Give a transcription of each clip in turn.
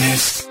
darkness.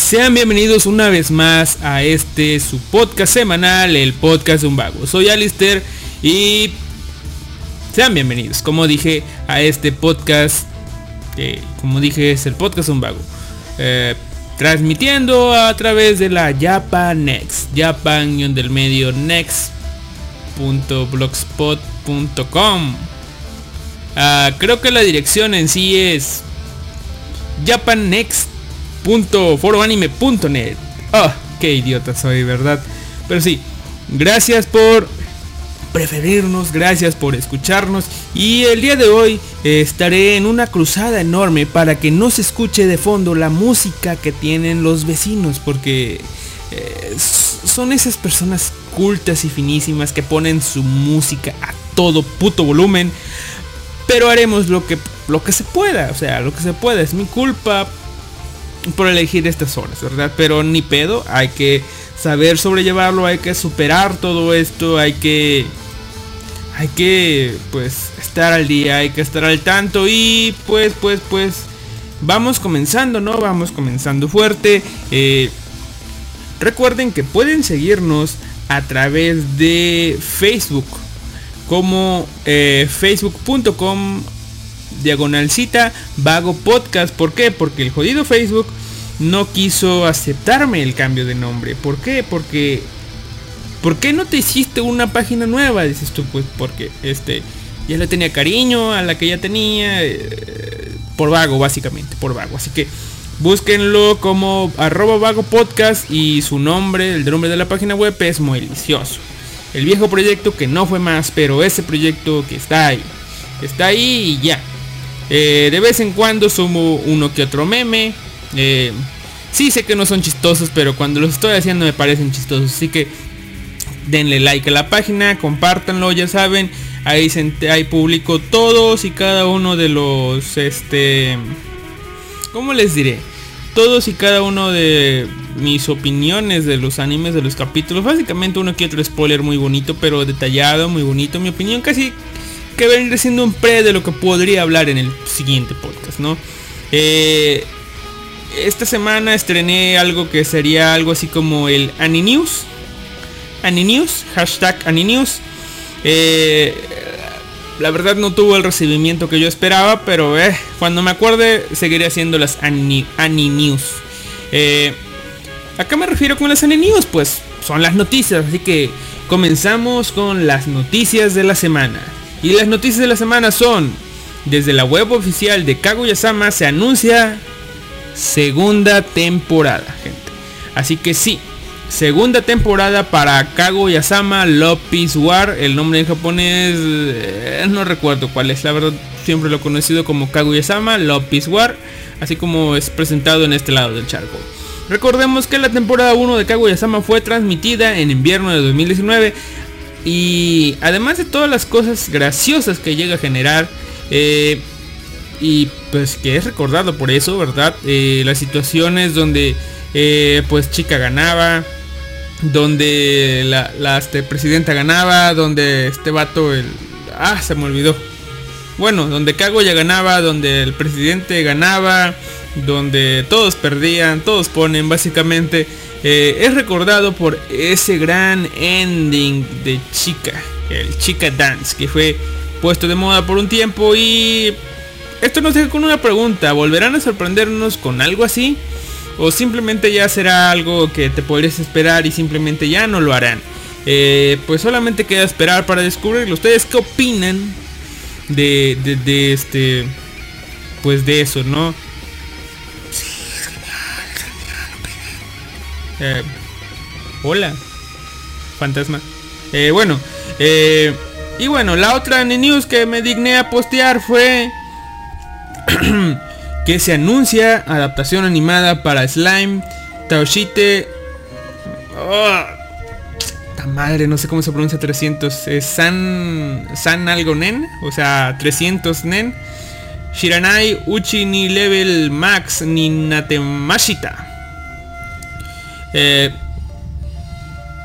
Sean bienvenidos una vez más a este su podcast semanal, el podcast de un vago. Soy Alister y sean bienvenidos, como dije, a este podcast, que como dije es el podcast de un vago. Eh, transmitiendo a través de la Japan Next, Japan del medio next.blogspot.com. Ah, creo que la dirección en sí es japannext.foroanime.net. Oh, qué idiota soy, ¿verdad? Pero sí, gracias por preferirnos, gracias por escucharnos y el día de hoy eh, estaré en una cruzada enorme para que no se escuche de fondo la música que tienen los vecinos porque eh, son esas personas cultas y finísimas que ponen su música a todo puto volumen pero haremos lo que lo que se pueda, o sea, lo que se pueda, es mi culpa por elegir estas horas, ¿verdad? Pero ni pedo, hay que saber sobrellevarlo, hay que superar todo esto, hay que hay que pues estar al día, hay que estar al tanto y pues pues pues vamos comenzando, ¿no? Vamos comenzando fuerte. eh, recuerden que pueden seguirnos a través de Facebook como eh, facebook.com diagonalcita vago podcast. ¿Por qué? Porque el jodido Facebook no quiso aceptarme el cambio de nombre. ¿Por qué? Porque ¿por qué no te hiciste una página nueva? Dices tú, pues porque este ya le tenía cariño a la que ya tenía eh, por vago básicamente, por vago. Así que búsquenlo como arroba vago podcast y su nombre, el nombre de la página web es muy delicioso. El viejo proyecto que no fue más, pero ese proyecto que está ahí. Está ahí y ya. Eh, de vez en cuando sumo uno que otro meme. Eh, sí sé que no son chistosos, pero cuando los estoy haciendo me parecen chistosos. Así que denle like a la página, compártanlo, ya saben. Ahí, se ahí publico todos y cada uno de los, este, ¿cómo les diré? Todos y cada uno de mis opiniones de los animes, de los capítulos. Básicamente uno que otro spoiler muy bonito, pero detallado, muy bonito. Mi opinión casi que vendría siendo un pre de lo que podría hablar en el siguiente podcast, ¿no? Eh, esta semana estrené algo que sería algo así como el Aninews. Aninews, hashtag Aninews. Eh, la verdad no tuvo el recibimiento que yo esperaba, pero eh, cuando me acuerde seguiré haciendo las Ani, Aninews. Eh, ¿A qué me refiero con las Aninews? Pues son las noticias, así que comenzamos con las noticias de la semana. Y las noticias de la semana son, desde la web oficial de Kaguya-sama se anuncia segunda temporada, gente. Así que sí, segunda temporada para Kaguya-sama Love War. El nombre en japonés eh, no recuerdo cuál es, la verdad. siempre lo conocido como Kaguya-sama, Love War, así como es presentado en este lado del charco. Recordemos que la temporada 1 de Kaguya-sama fue transmitida en invierno de 2019 y además de todas las cosas graciosas que llega a generar, eh, y pues que es recordado por eso, ¿verdad? Eh, las situaciones donde eh, pues chica ganaba, donde la, este, presidenta ganaba, donde este vato, el... Ah, se me olvidó. Bueno, donde ya ganaba, donde el presidente ganaba, donde todos perdían, todos ponen básicamente. Eh, es recordado por ese gran ending de Chica, el Chica Dance, que fue puesto de moda por un tiempo y esto nos deja con una pregunta, ¿volverán a sorprendernos con algo así? ¿O simplemente ya será algo que te podrías esperar y simplemente ya no lo harán? Eh, pues solamente queda esperar para descubrirlo. ¿Ustedes qué opinan de, de, este... Pues de eso, ¿no? Eh, hola, fantasma. Eh, bueno, eh, y bueno, la otra news que me digné a postear fue que se anuncia adaptación animada para Slime, Taoshite... Oh, madre, no sé cómo se pronuncia 300. Es San, San algo nen, o sea, 300 nen. Shiranai Uchi ni level max ni natemashita. Eh,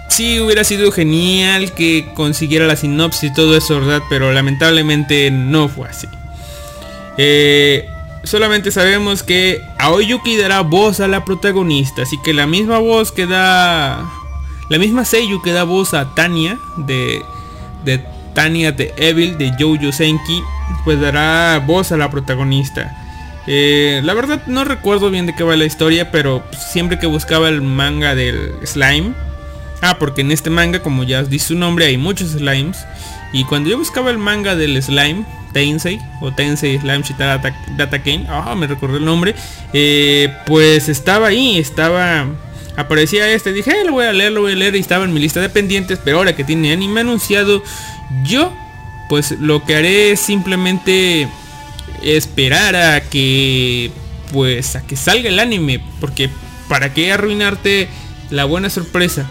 sí hubiera sido genial que consiguiera la sinopsis y todo eso, ¿verdad? Pero lamentablemente no fue así. Eh, solamente sabemos que Aoyuki dará voz a la protagonista, así que la misma voz que da... La misma Seiyu que da voz a Tania de, de Tania de Evil de Jojo Senki, pues dará voz a la protagonista. Eh, la verdad no recuerdo bien de qué va la historia, pero siempre que buscaba el manga del slime, ah, porque en este manga, como ya dice su nombre, hay muchos slimes, y cuando yo buscaba el manga del slime, Tensei o Tensei Slime Shita Data, Ken, ah, me recordé el nombre, eh, pues estaba ahí, estaba aparecía este, dije, lo voy a leer, lo voy a leer y estaba en mi lista de pendientes, pero ahora que tiene anime anunciado, yo pues lo que haré es simplemente esperar a que pues a que salga el anime porque para qué arruinarte la buena sorpresa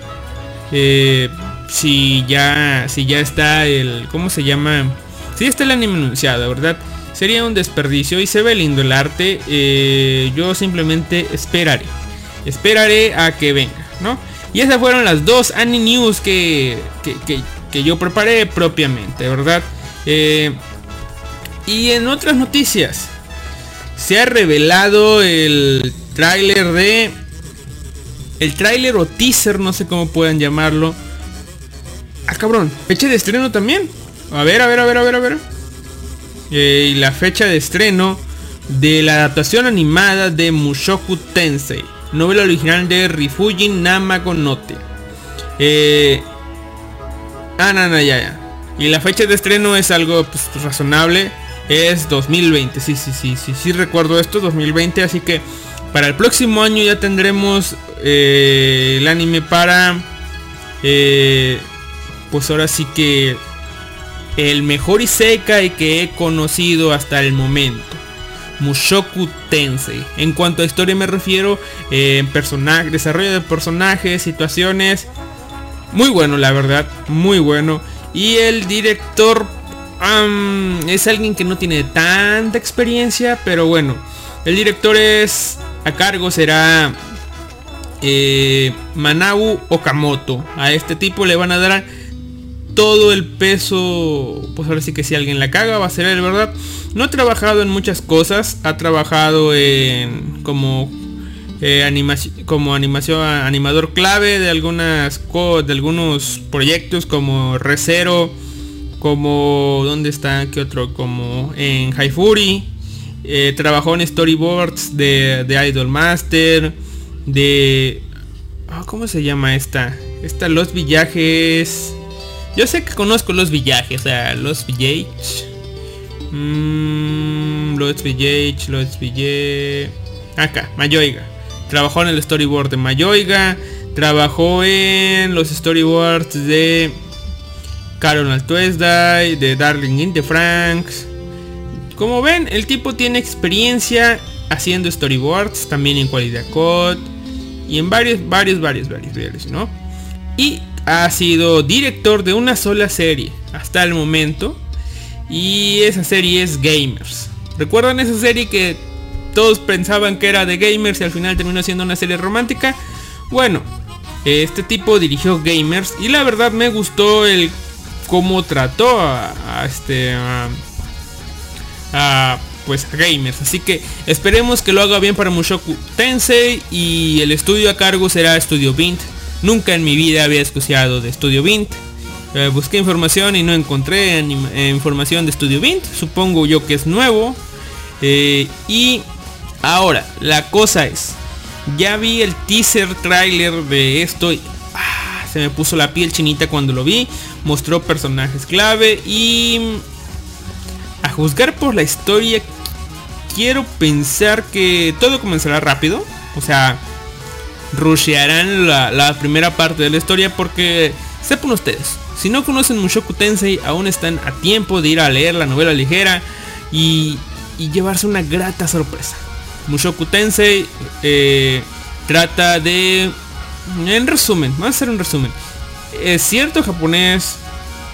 eh, si ya si ya está el cómo se llama si está el anime anunciado verdad sería un desperdicio y se ve lindo el arte eh, yo simplemente esperaré. Esperaré a que venga no y esas fueron las dos anime news que, que, que, yo preparé propiamente verdad eh, y en otras noticias, se ha revelado el tráiler de... El tráiler o teaser, no sé cómo puedan llamarlo. Ah, cabrón, fecha de estreno también. A ver, a ver, a ver, a ver, a ver. Eh, y la fecha de estreno de la adaptación animada de Mushoku Tensei, novela original de Rifujin Namagonote. Eh, ah, no, no, ya, ya. Y la fecha de estreno es algo pues, razonable es 2020. Sí, sí, sí, sí, sí recuerdo esto, 2020. Así que para el próximo año ya tendremos eh, el anime para... Eh, pues ahora sí que el mejor Isekai que he conocido hasta el momento. Mushoku Tensei. En cuanto a historia me refiero, eh, personaje, desarrollo de personajes, situaciones. Muy bueno, la verdad, muy bueno. Y el director es alguien que no tiene tanta experiencia, pero bueno, el director es a cargo será eh, Manau Okamoto. A este tipo le van a dar todo el peso, pues ahora sí que si alguien la caga va a ser él, ¿verdad? No ha trabajado en muchas cosas, ha trabajado en como eh, animación, como animación animador clave de algunas de algunos proyectos como Recero como ¿dónde está? ¿Qué otro? Como en High Fury. Eh, trabajó en storyboards de, de Idol Master. De... Ah, ¿Cómo se llama esta? Esta Los Villajes. Yo sé que conozco Los Villajes, o sea, Los Villages. Mmm, los Villages, Los Villages. Acá, Mayoiga. Trabajó en el storyboard de Mayoiga. Trabajó en los storyboards de Carol Tuesday, de Darling in the Franks. como ven, el tipo tiene experiencia haciendo storyboards, también en Quality Code y en varios, varios, varios, varios, varios, ¿no? Y ha sido director de una sola serie hasta el momento. Y esa serie es Gamers. ¿Recuerdan esa serie que todos pensaban que era de Gamers y al final terminó siendo una serie romántica? Bueno, este tipo dirigió Gamers y la verdad me gustó el cómo trató a, este a, pues a gamers. Así que esperemos que lo haga bien para Mushoku Tensei y el estudio a cargo será Studio Bint. Nunca en mi vida había escuchado de Studio Bint. Eh, busqué información y no encontré eh, información de Studio Bint. Supongo yo que es nuevo. Eh, y ahora la cosa es ya vi el teaser trailer de esto se me puso la piel chinita cuando lo vi mostró personajes clave y a juzgar por la historia, quiero pensar que todo comenzará rápido. O sea, rushearán la, la primera parte de la historia porque, sepan ustedes, si no conocen Mushoku Tensei, aún están a tiempo de ir a leer la novela ligera y, llevarse una grata sorpresa. Mushoku Tensei eh, trata de... En resumen, vamos a hacer un resumen. Es cierto japonés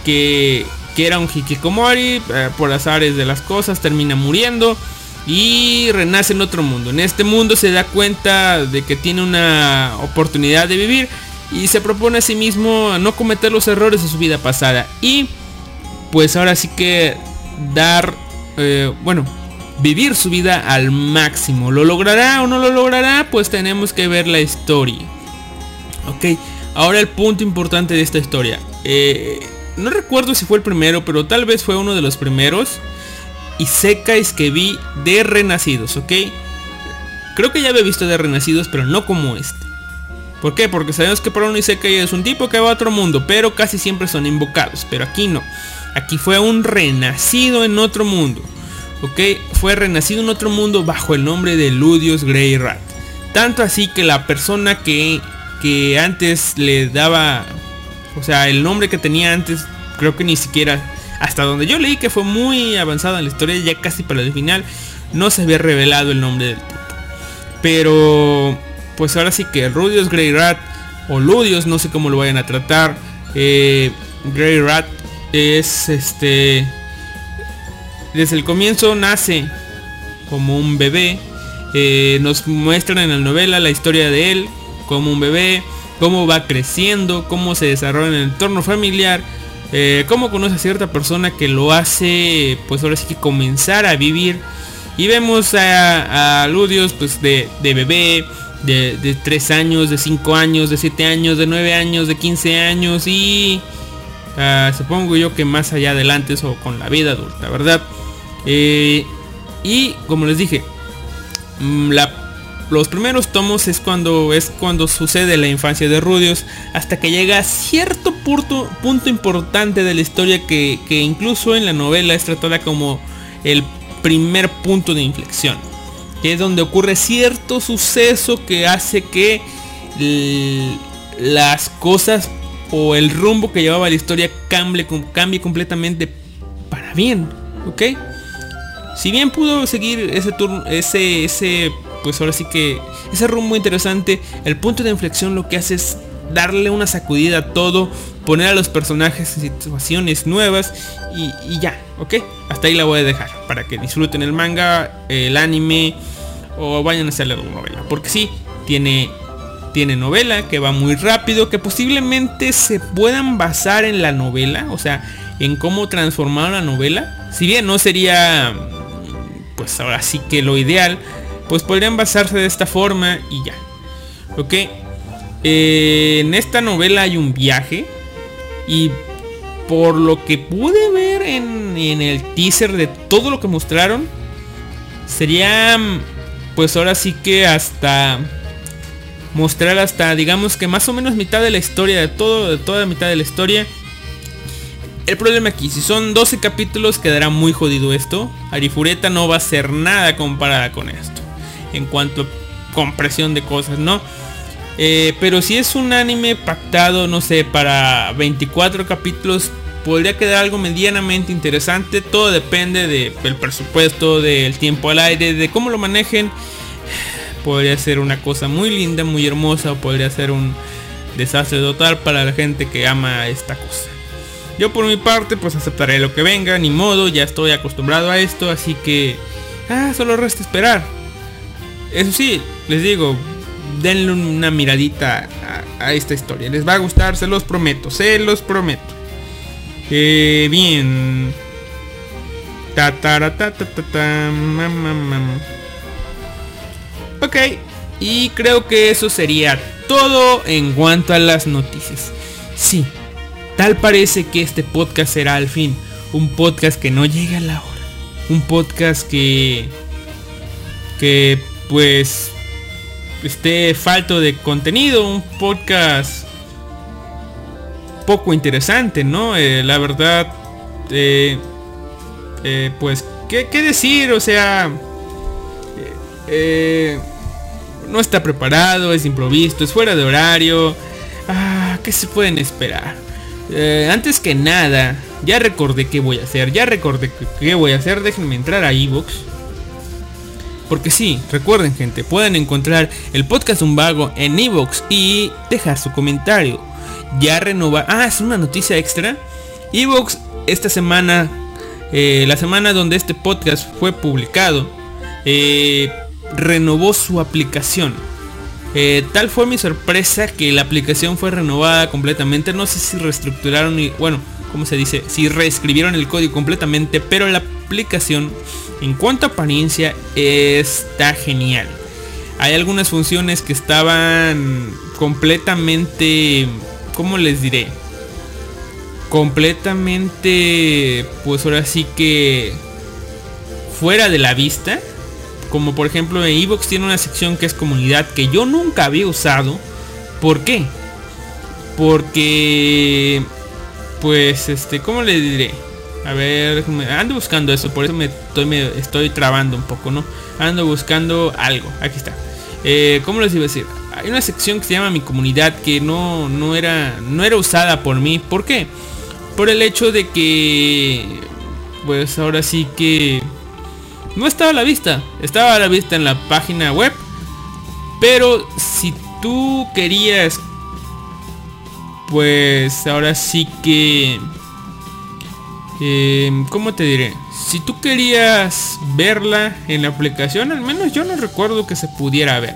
que, que era un hikikomori, eh, por azares de las cosas termina muriendo y renace en otro mundo. En este mundo se da cuenta de que tiene una oportunidad de vivir y se propone a sí mismo no cometer los errores de su vida pasada. Y pues ahora sí que dar, eh, bueno, vivir su vida al máximo. ¿Lo logrará o no lo logrará? Pues tenemos que ver la historia. Ok, ahora el punto importante de esta historia. Eh, no recuerdo si fue el primero, pero tal vez fue uno de los primeros. Y secais que vi de Renacidos, ¿ok? Creo que ya había visto de Renacidos, pero no como este. ¿Por qué? Porque sabemos que para un Isekai es un tipo que va a otro mundo, pero casi siempre son invocados. Pero aquí no. Aquí fue un renacido en otro mundo. ¿Ok? Fue renacido en otro mundo bajo el nombre de Ludios Grey Rat. Tanto así que la persona que, que antes le daba... O sea, el nombre que tenía antes, creo que ni siquiera... Hasta donde yo leí que fue muy avanzada en la historia, ya casi para el final, no se había revelado el nombre del tipo. Pero pues ahora sí que Rudios Grey Rat o Ludios, no sé cómo lo vayan a tratar. Eh, Grey Rat es este. Desde el comienzo nace como un bebé. Eh, nos muestran en la novela la historia de él como un bebé, cómo va creciendo, cómo se desarrolla en el entorno familiar, eh, cómo conoce a cierta persona que lo hace, pues ahora sí que comenzar a vivir. Y vemos a, Ludios pues de, de bebé, de, de 3 años, de 5 años, de 7 años, de 9 años, de 15 años y ah, supongo yo que más allá adelante eso con la vida adulta, ¿verdad? Eh, y como les dije, mm, la- los primeros tomos es cuando es cuando sucede la infancia de Rudios hasta que llega a cierto punto, punto importante de la historia que, que incluso en la novela es tratada como el primer punto de inflexión que es donde ocurre cierto suceso que hace que las cosas o el rumbo que llevaba la historia cambie, cambie completamente para bien, ¿ok? Si bien pudo seguir ese turno, ese, ese, pues ahora sí que ese rumbo interesante, el punto de inflexión lo que hace es darle una sacudida a todo, poner a los personajes en situaciones nuevas y, y ya, ¿ok? Hasta ahí la voy a dejar para que disfruten el manga, el anime o vayan a hacerle la novela, porque sí tiene tiene novela que va muy rápido, que posiblemente se puedan basar en la novela, o sea, en cómo transformar la novela. Si bien no sería, pues ahora sí que lo ideal, pues podrían basarse de esta forma y ya. Ok. Eh, en esta novela hay un viaje y por lo que pude ver en, en el teaser de todo lo que mostraron, sería mm, pues ahora sí que hasta mostrar hasta digamos que más o menos mitad de la historia de todo de toda la mitad de la historia el problema aquí si son 12 capítulos quedará muy jodido esto Arifureta no va a ser nada comparada con esto en cuanto a compresión de cosas no Eh, pero si es un anime pactado no sé para 24 capítulos podría quedar algo medianamente interesante. Todo depende del presupuesto, del tiempo al aire, de cómo lo manejen. Podría ser una cosa muy linda, muy hermosa o podría ser un desastre total para la gente que ama esta cosa. Yo por mi parte pues aceptaré lo que venga, ni modo, ya estoy acostumbrado a esto, así que... Ah, solo resta esperar. Eso sí, les digo, denle una miradita a, esta historia. Les va a gustar, se los prometo, se los prometo. Eh, bien. Ta, ta, ta, ta, Ok, y creo que eso sería todo en cuanto a las noticias. Sí, tal parece que este podcast será al fin un podcast que no llega a la hora. Un podcast que... Que pues esté falto de contenido, un podcast poco interesante, ¿no? Eh, la verdad, eh, eh, pues, ¿qué, decir? O sea, no está preparado, es improvisto, es fuera de horario. Ah, ¿Qué se pueden esperar? antes que nada, ya recordé qué voy a hacer, ya recordé qué voy a hacer, déjenme entrar a Evox. Porque sí, recuerden gente, pueden encontrar el podcast Un Vago en Evox y dejar su comentario. Ya renova... Ah, es una noticia extra. Evox esta semana, eh, la semana donde este podcast fue publicado, eh, renovó su aplicación. Eh, tal fue mi sorpresa que la aplicación fue renovada completamente. No sé si reestructuraron y bueno, ¿cómo se dice? Si reescribieron el código completamente, pero la aplicación en cuanto a apariencia está genial. Hay algunas funciones que estaban completamente, ¿cómo les diré? Completamente, pues ahora sí que fuera de la vista. Como por ejemplo en Evox tiene una sección que es comunidad que yo nunca había usado. ¿Por qué? Porque, pues este, ¿cómo le diré? A ver, ando buscando eso, por eso me estoy, me estoy trabando un poco, ¿no? Ando buscando algo, aquí está. Eh, ¿Cómo les iba a decir? Hay una sección que se llama mi comunidad que no, no, era, no era usada por mí. ¿Por qué? Por el hecho de que, pues ahora sí que no estaba a la vista. Estaba a la vista en la página web. Pero si tú querías, pues ahora sí que eh, ¿Cómo te diré? Si tú querías verla en la aplicación, al menos yo no recuerdo que se pudiera ver.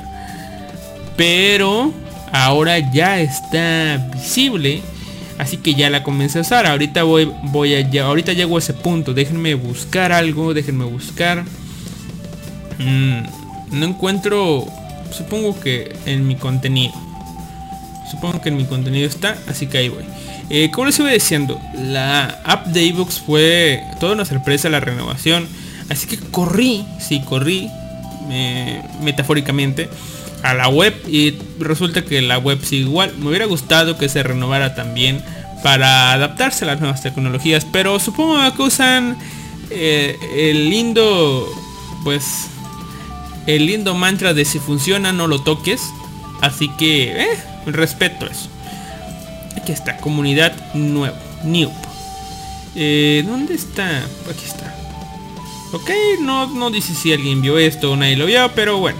Pero ahora ya está visible. Así que ya la comencé a usar. Ahorita voy, voy a, ahorita llego a ese punto. Déjenme buscar algo. Déjenme buscar. Mm, no encuentro. Supongo que en mi contenido. Supongo que en mi contenido está. Así que ahí voy. Eh, como les iba diciendo, la app de ebooks fue toda una sorpresa la renovación. Así que corrí, sí, corrí metafóricamente a la web y resulta que la web sigue igual. Me hubiera gustado que se renovara también para adaptarse a las nuevas tecnologías, pero supongo que usan eh, el lindo, pues, el lindo mantra de si funciona no lo toques. Así que, eh, respeto eso. Aquí está, comunidad nuevo, new. Eh, ¿Dónde está? Aquí está. Ok, no, no dice si alguien vio esto o nadie lo vio, pero bueno.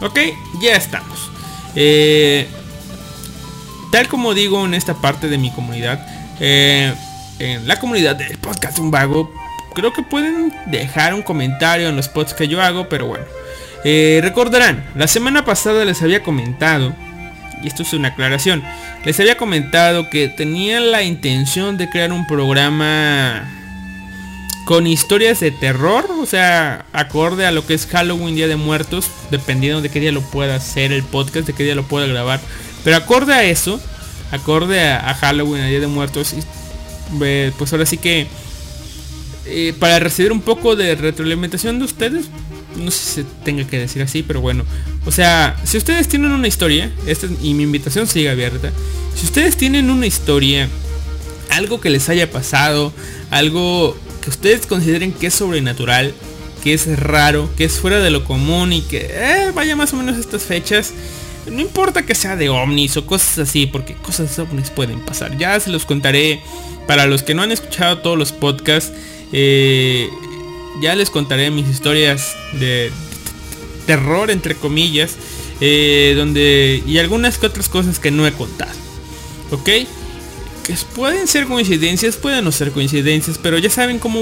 Ok, ya estamos. Eh, tal como digo en esta parte de mi comunidad, eh, en la comunidad del podcast Un Vago, creo que pueden dejar un comentario en los posts que yo hago, pero bueno. recordarán, la semana pasada les había comentado y esto es una aclaración, les había comentado que tenía la intención de crear un programa con historias de terror, o sea, acorde a lo que es Halloween, Día de Muertos, dependiendo de qué día lo pueda hacer el podcast, de qué día lo pueda grabar. Pero acorde a eso, acorde a, Halloween, Día de Muertos, eh, pues ahora sí que eh, para recibir un poco de retroalimentación de ustedes, no sé si se tenga que decir así, pero bueno. O sea, si ustedes tienen una historia, esta, y mi invitación sigue abierta, si ustedes tienen una historia, algo que les haya pasado, algo que ustedes consideren que es sobrenatural, que es raro, que es fuera de lo común y que eh, vaya más o menos estas fechas, No importa que sea de ovnis o cosas así, porque cosas ovnis pueden pasar. Ya se los contaré para los que no han escuchado todos los podcasts. eh, ya les contaré mis historias de terror, entre comillas. eh, donde... Y algunas que otras cosas que no he contado. ¿Ok? Que pueden ser coincidencias, pueden no ser coincidencias, pero ya saben cómo...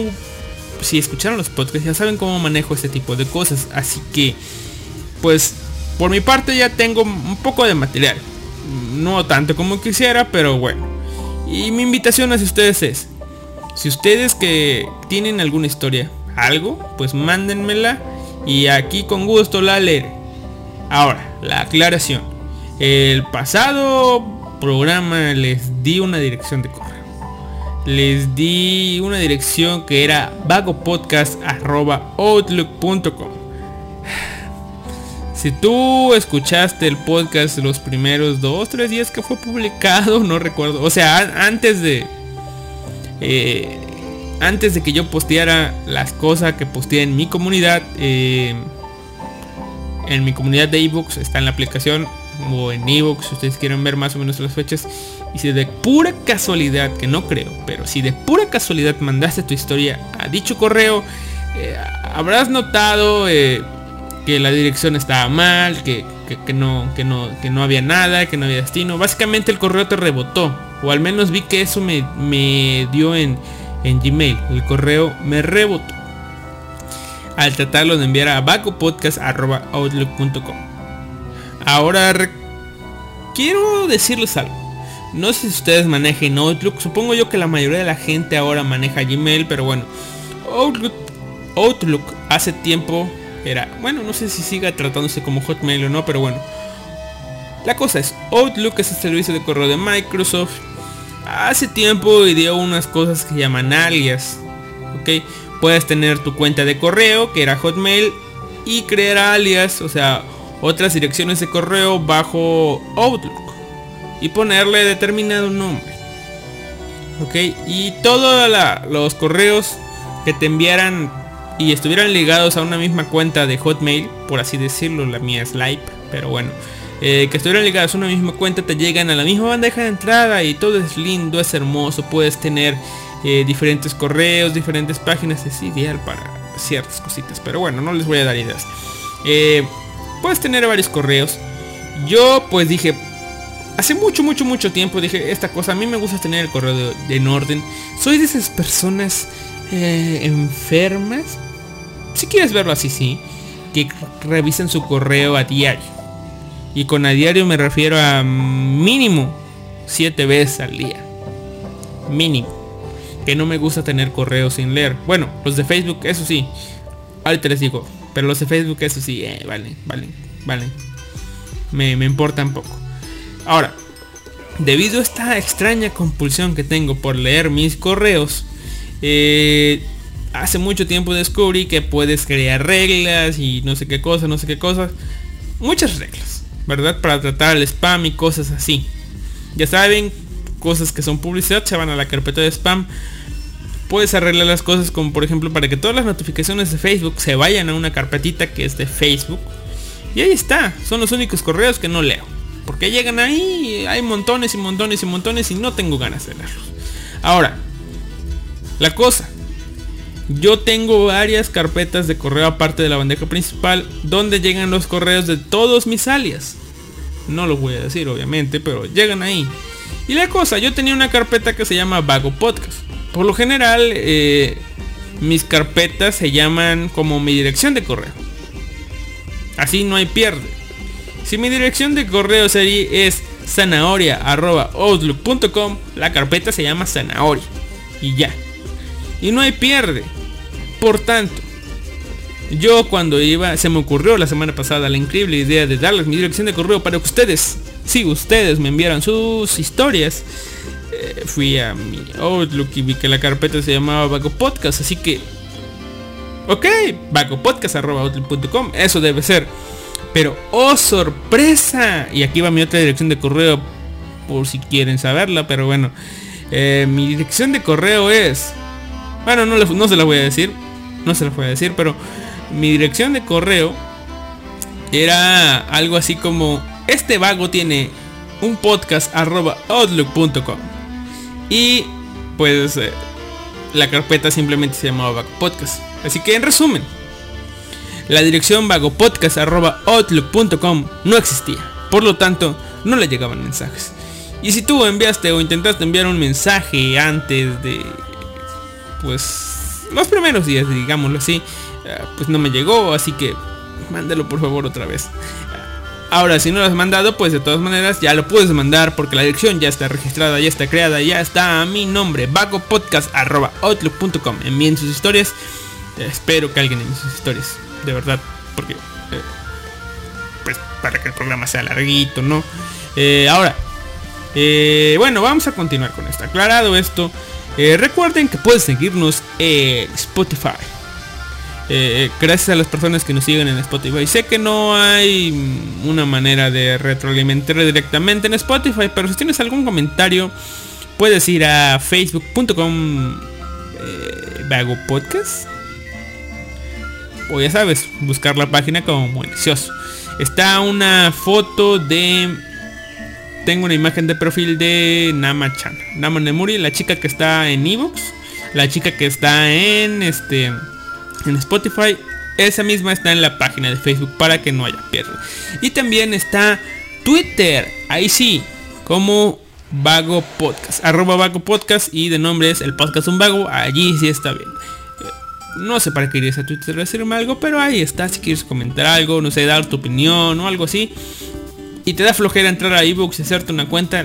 Si escucharon los podcasts, ya saben cómo manejo este tipo de cosas. Así que... Pues por mi parte ya tengo un poco de material. No tanto como quisiera, pero bueno. Y mi invitación hacia ustedes es, si ustedes que tienen alguna historia, algo, pues mándenmela y aquí con gusto la leeré. Ahora, la aclaración. El pasado programa les di una dirección de correo. Les di una dirección que era vagopodcast.outlook.com si tú escuchaste el podcast los primeros dos, tres días que fue publicado, no recuerdo. O sea, antes de... eh, antes de que yo posteara las cosas que posteé en mi comunidad. eh, en mi comunidad de ebooks está en la aplicación. O en ebooks, si ustedes quieren ver más o menos las fechas. Y si de pura casualidad, que no creo, pero si de pura casualidad mandaste tu historia a dicho correo, eh, habrás notado eh, que la dirección estaba mal, que, que- que no, que, no, que no había nada, que no había destino. Básicamente el correo te rebotó. O al menos vi que eso me, me dio en, en Gmail. El correo me rebotó. Al tratarlo de enviar a bacopodcast.outlook.com. Ahora quiero decirles algo. No sé si ustedes manejen Outlook. Supongo yo que la mayoría de la gente ahora maneja Gmail, pero bueno. Outlook, Outlook hace tiempo era, bueno, no sé si siga tratándose como Hotmail o no, pero bueno. La cosa es, Outlook es el servicio de correo de Microsoft. Hace tiempo dio unas cosas que llaman alias. Ok, puedes tener tu cuenta de correo, que era Hotmail, y crear alias, o sea, otras direcciones de correo bajo Outlook. Y ponerle determinado nombre. Ok, y todos los correos que te enviaran y estuvieran ligados a una misma cuenta de Hotmail, por así decirlo, la mía es pero bueno, eh, que estuvieran ligados a una misma cuenta te llegan a la misma bandeja de entrada y todo es lindo, es hermoso, puedes tener eh, diferentes correos, diferentes páginas, es ideal para ciertas cositas, pero bueno, no les voy a dar ideas. Eh, puedes tener varios correos. Yo pues dije, hace mucho, mucho, mucho tiempo dije, esta cosa, a mí me gusta tener el correo de- en orden. Soy de esas personas enfermas. Si quieres verlo así, sí. Que revisen su correo a diario. Y con a diario me refiero a mínimo 7 veces al día. Mínimo. Que no me gusta tener correos sin leer. Bueno, los de Facebook, eso sí. Ahorita les digo. Pero los de Facebook, eso sí. Eh, valen, valen, valen. Me, me importan poco. Ahora, debido a esta extraña compulsión que tengo por leer mis correos, eh, hace mucho tiempo descubrí que puedes crear reglas y no sé qué cosa, no sé qué cosas. Muchas reglas, ¿verdad? Para tratar el spam y cosas así. Ya saben, cosas que son publicidad se van a la carpeta de spam. Puedes arreglar las cosas como por ejemplo para que todas las notificaciones de Facebook se vayan a una carpetita que es de Facebook. Y ahí está, son los únicos correos que no leo. Porque llegan ahí, hay montones y montones y montones y no tengo ganas de leerlos. Ahora, la cosa. Yo tengo varias carpetas de correo aparte de la bandeja principal donde llegan los correos de todos mis alias. No los voy a decir obviamente, pero llegan ahí. Y la cosa, yo tenía una carpeta que se llama Vago Podcast. Por lo general, eh, mis carpetas se llaman como mi dirección de correo. Así no hay pierde. Si mi dirección de correo sería es zanahoria.outlook.com, la carpeta se llama zanahoria. Y ya. Y no hay pierde. Por tanto, yo cuando iba, se me ocurrió la semana pasada la increíble idea de darles mi dirección de correo para que ustedes, si ustedes me enviaran sus historias, eh, fui a mi Outlook y vi que la carpeta se llamaba Vago Podcast, así que, ok, vagopodcast.outlook.com, eso debe ser. Pero, oh sorpresa, y aquí va mi otra dirección de correo, por si quieren saberla, pero bueno, eh, mi dirección de correo es, bueno, no, se la voy a decir, no se la voy a decir, pero mi dirección de correo era algo así como este vago tiene un podcast arroba outlook.com y pues eh, la carpeta simplemente se llamaba Vago Podcast. Así que en resumen, la dirección vagopodcast arroba outlook.com no existía. Por lo tanto, no le llegaban mensajes. Y si tú enviaste o intentaste enviar un mensaje antes de pues los primeros días, digámoslo así, eh, pues no me llegó, así que mándalo por favor otra vez. Ahora, si no lo has mandado, pues de todas maneras ya lo puedes mandar porque la dirección ya está registrada, ya está creada, ya está a mi nombre, vagopodcast.outlook.com. Envíen sus historias. Espero que alguien envíe sus historias, de verdad, porque eh, pues para que el programa sea larguito, ¿no? Eh, ahora, eh, bueno, vamos a continuar con esto. Aclarado esto, eh, recuerden que pueden seguirnos en Spotify. Eh, gracias a las personas que nos siguen en Spotify. Sé que no hay una manera de retroalimentar directamente en Spotify, pero si tienes algún comentario, puedes ir a facebook.com eh, vago podcast. O ya sabes, buscar la página como malicioso. Está una foto de... Tengo una imagen de perfil de Nama-chan. Nama Nemuri, la chica que está en Evox. La chica que está en este en Spotify. Esa misma está en la página de Facebook para que no haya pierde. Y también está Twitter. Ahí sí, como Vago Podcast. Arroba Vago Podcast y de nombre es el podcast un vago. Allí sí está bien. No sé para qué irías a Twitter a decirme algo, pero ahí está. Si quieres comentar algo, no sé, dar tu opinión o algo así. Y te da flojera entrar a ebooks y hacerte una cuenta.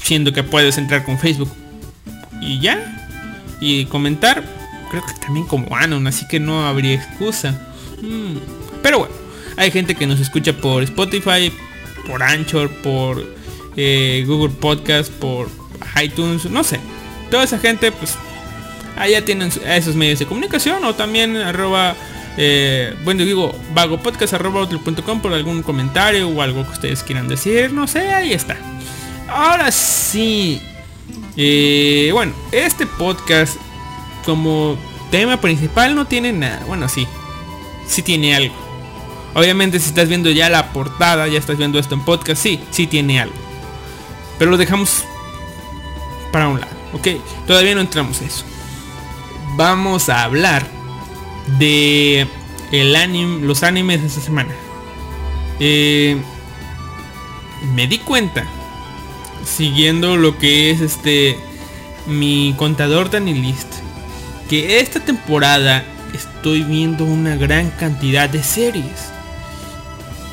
Siendo que puedes entrar con Facebook. Y ya. Y comentar creo que también como Anon, así que no habría excusa. Mm, Pero bueno, hay gente que nos escucha por Spotify, por Anchor, por eh, Google Podcast, por iTunes, no sé. Toda esa gente, pues, allá tienen esos medios de comunicación o también arroba, eh, bueno, digo, vagopodcast arroba outlook.com por algún comentario o algo que ustedes quieran decir, no sé, ahí está. Ahora sí, eh, bueno, este podcast como tema principal no tiene nada. Bueno, sí. Sí tiene algo. Obviamente si estás viendo ya la portada, ya estás viendo esto en podcast, sí, sí tiene algo. Pero lo dejamos para un lado, ¿ok? Todavía no entramos a eso. Vamos a hablar de el los animes de esta semana. Eh, me di cuenta, siguiendo lo que es este mi contador de Anilist, que esta temporada estoy viendo una gran cantidad de series.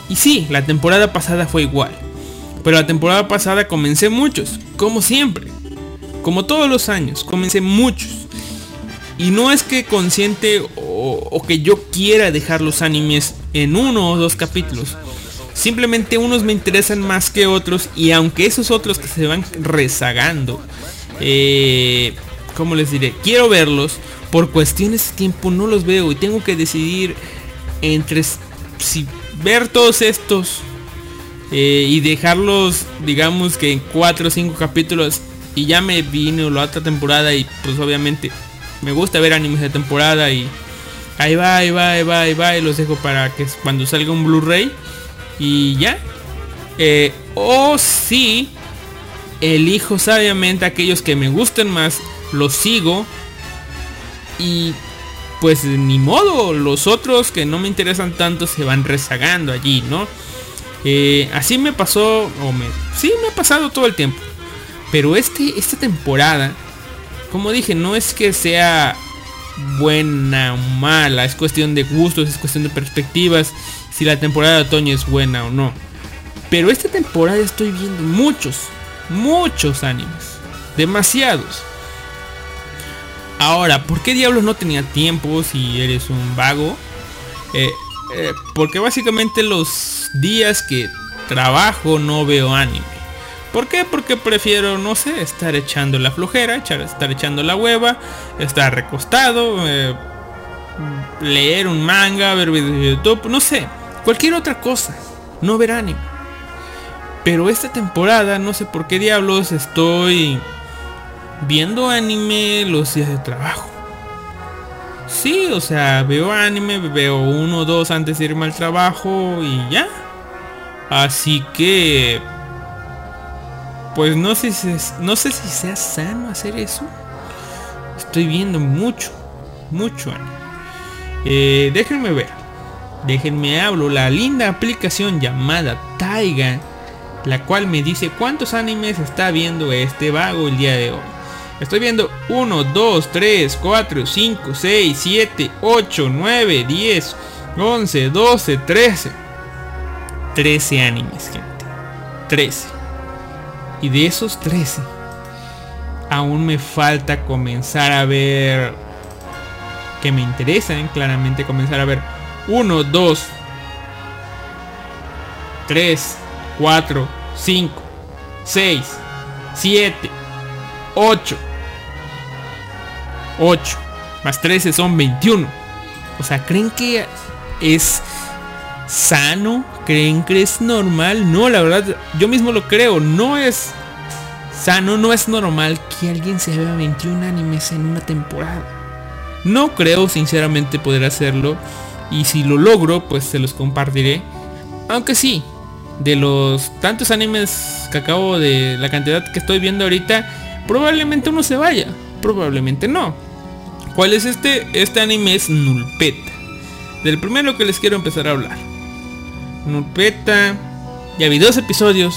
Y sí, la temporada pasada fue igual. Pero la temporada pasada comencé muchos, como siempre. Como todos los años, comencé muchos. Y no es que consciente o, que yo quiera dejar los animes en uno o dos capítulos. Simplemente unos me interesan más que otros y aunque esos otros que se van rezagando, eh, ¿cómo les diré? Quiero verlos, por cuestiones de tiempo no los veo y tengo que decidir entre si ver todos estos eh, y dejarlos, digamos que en cuatro o cinco capítulos y ya me vino la otra temporada y pues obviamente me gusta ver animes de temporada y ahí va, ahí va, ahí va, ahí va los dejo para que cuando salga un Blu-ray y ya. Eh, o si elijo sabiamente aquellos que me gusten más, los sigo y pues ni modo, los otros que no me interesan tanto se van rezagando allí, ¿no? Eh, así me pasó, sí me ha pasado todo el tiempo. Pero este, esta temporada, como dije, no es que sea buena o mala, es cuestión de gustos, es cuestión de perspectivas, si la temporada de otoño es buena o no. Pero esta temporada estoy viendo muchos, muchos animes, demasiados. Ahora, ¿por qué diablos no tenía tiempo si eres un vago? Eh, eh, porque básicamente los días que trabajo no veo anime. ¿Por qué? Porque prefiero, no sé, estar echando la flojera, estar echando la hueva, estar recostado, eh, leer un manga, ver videos de YouTube, no sé, cualquier otra cosa, no ver anime. Pero esta temporada, no sé por qué diablos estoy viendo anime los días de trabajo. Sí, o sea, veo anime, veo uno o dos antes de irme al trabajo y ya. Así que... Pues no sé, si, no sé si sea sano hacer eso. Estoy viendo mucho, mucho. Eh, déjenme ver. Déjenme hablo. La linda aplicación llamada Taiga. La cual me dice cuántos animes está viendo este vago el día de hoy. Estoy viendo 1, 2, 3, 4, 5, 6, 7, 8, 9, 10, 11, 12, 13. 13 animes, gente. 13. Y de esos 13, aún me falta comenzar a ver que me interesan, claramente comenzar a ver 1, 2, 3, 4, 5, 6, 7, 8. 8 más 13 son 21. O sea, ¿creen que es sano? ¿Creen que es normal? No, la verdad, yo mismo lo creo. No es sano, no es normal que alguien se vea 21 animes en una temporada. No creo sinceramente poder hacerlo. Y si lo logro, pues se los compartiré. Aunque sí, de los tantos animes que acabo de la cantidad que estoy viendo ahorita, probablemente uno se vaya. Probablemente no. ¿Cuál es este? Este anime es Nulpeta. Del primero que les quiero empezar a hablar. Nulpeta. Ya vi dos episodios.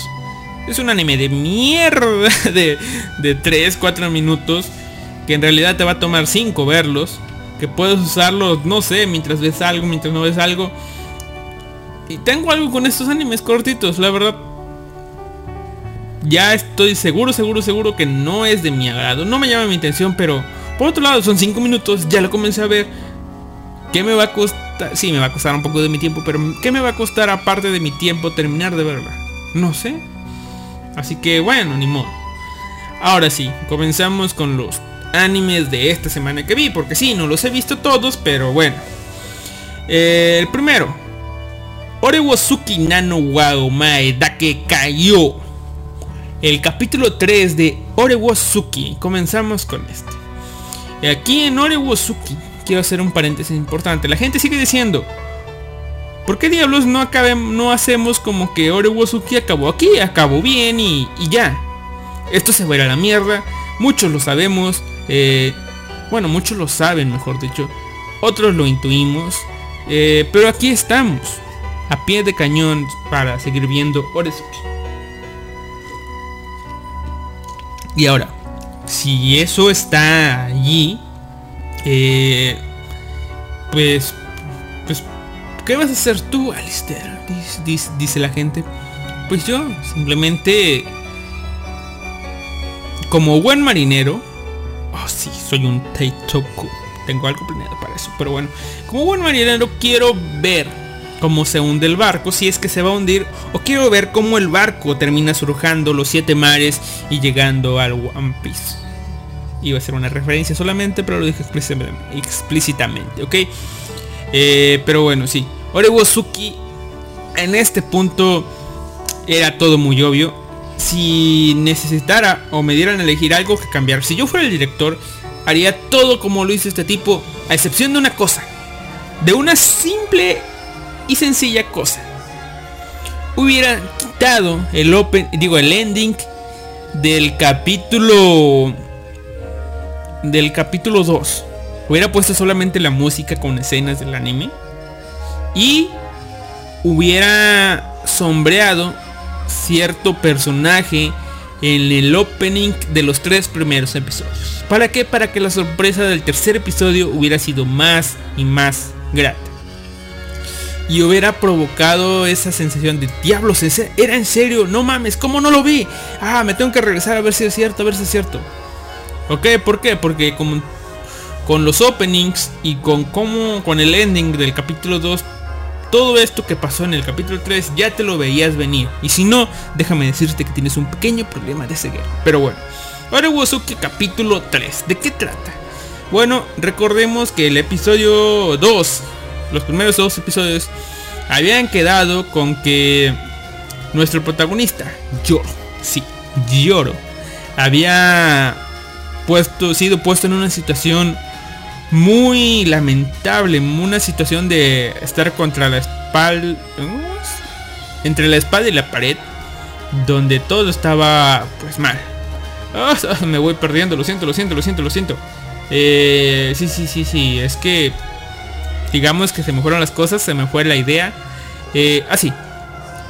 Es un anime de mierda de, de 3, 4 minutos. Que en realidad te va a tomar 5 verlos. Que puedes usarlos, no sé, mientras ves algo, mientras no ves algo. Y tengo algo con estos animes cortitos, la verdad. Ya estoy seguro, seguro, seguro que no es de mi agrado. No me llama mi atención, pero por otro lado son 5 minutos, ya lo comencé a ver. ¿Qué me va a costar? Sí, me va a costar un poco de mi tiempo, pero ¿qué me va a costar aparte de mi tiempo terminar de verla? No sé. Así que bueno, ni modo. Ahora sí, comenzamos con los animes de esta semana que vi, porque sí, no los he visto todos, pero bueno. Eh, el primero. Orewosuki Nano Wao Mae Dake Kayo. El capítulo 3 de Orewosuki. Comenzamos con este. Aquí en Orewosuki quiero hacer un paréntesis importante. La gente sigue diciendo, ¿por qué diablos no, no hacemos como que Orewosuki acabó aquí? Acabó bien y, ya. Esto se va a ir a la mierda. Muchos lo sabemos. Eh, bueno, muchos lo saben, mejor dicho. Otros lo intuimos. Eh, pero aquí estamos. A pie de cañón para seguir viendo Orewosuki. Y ahora, si eso está allí, eh, pues, pues, ¿qué vas a hacer tú, Alistair? Dice, la gente. Pues yo, simplemente, como buen marinero, oh sí, soy un Taitoku. Tengo algo planeado para eso, pero bueno, como buen marinero quiero ver cómo se hunde el barco, si es que se va a hundir, o quiero ver cómo el barco termina surjando los siete mares y llegando al One Piece. Iba a ser una referencia solamente, pero lo dije explícitamente, ¿ok? Eh, pero bueno, sí. Orewosuki en este punto era todo muy obvio. Si necesitara o me dieran a elegir algo que cambiar, si yo fuera el director, haría todo como lo hizo este tipo, a excepción de una cosa. De una simple y sencilla cosa. Hubiera quitado el open, digo el ending del capítulo del capítulo 2 hubiera puesto solamente la música con escenas del anime y hubiera sombreado cierto personaje en el opening de los tres primeros episodios. ¿Para qué? Para que la sorpresa del tercer episodio hubiera sido más y más grata. Y hubiera provocado esa sensación de diablos, era en serio, no mames, ¿cómo no lo vi? Ah, me tengo que regresar a ver si es cierto, a ver si es cierto. ¿Ok? ¿Por qué? Porque con, con los openings y con cómo, con el ending del capítulo 2, todo esto que pasó en el capítulo 3 ya te lo veías venir. Y si no, déjame decirte que tienes un pequeño problema de ceguera. Pero bueno. Ahora Wosuki capítulo 3. ¿De qué trata? Bueno, recordemos que el episodio 2, los primeros dos episodios, habían quedado con que nuestro protagonista, Yoro, sí, Yoro, había puesto, sido puesto en una situación muy lamentable, una situación de estar contra la espalda, entre la espada y la pared, donde todo estaba pues mal. Ah, me voy perdiendo, lo siento, lo siento, lo siento, lo siento. Eh, sí, sí, sí, sí, es que digamos que se me fueron las cosas, se me fue la idea. Eh, así.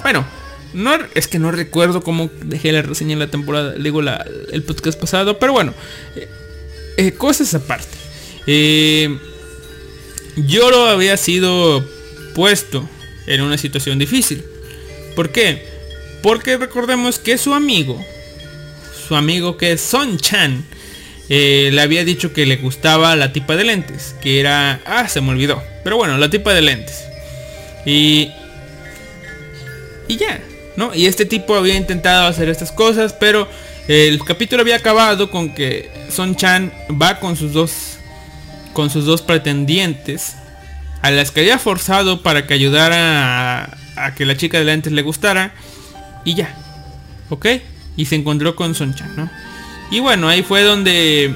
Bueno, no, es que no recuerdo cómo dejé la reseña en la temporada, digo la, el podcast pasado, pero bueno, eh, eh, cosas aparte. Eh, Yoro había sido puesto en una situación difícil. ¿Por qué? Porque recordemos que su amigo, su amigo que es Son Chan, eh, le había dicho que le gustaba la tipa de lentes, que era... Ah, se me olvidó. Pero bueno, la tipa de lentes. Y... Y ya, ¿no? Y este tipo había intentado hacer estas cosas, pero el capítulo había acabado con que Son Chan va con sus dos con sus dos pretendientes a las que había forzado para que ayudara a, que la chica de lentes le gustara y ya. ¿Ok? Y se encontró con Son Chan, ¿no? Y bueno, ahí fue donde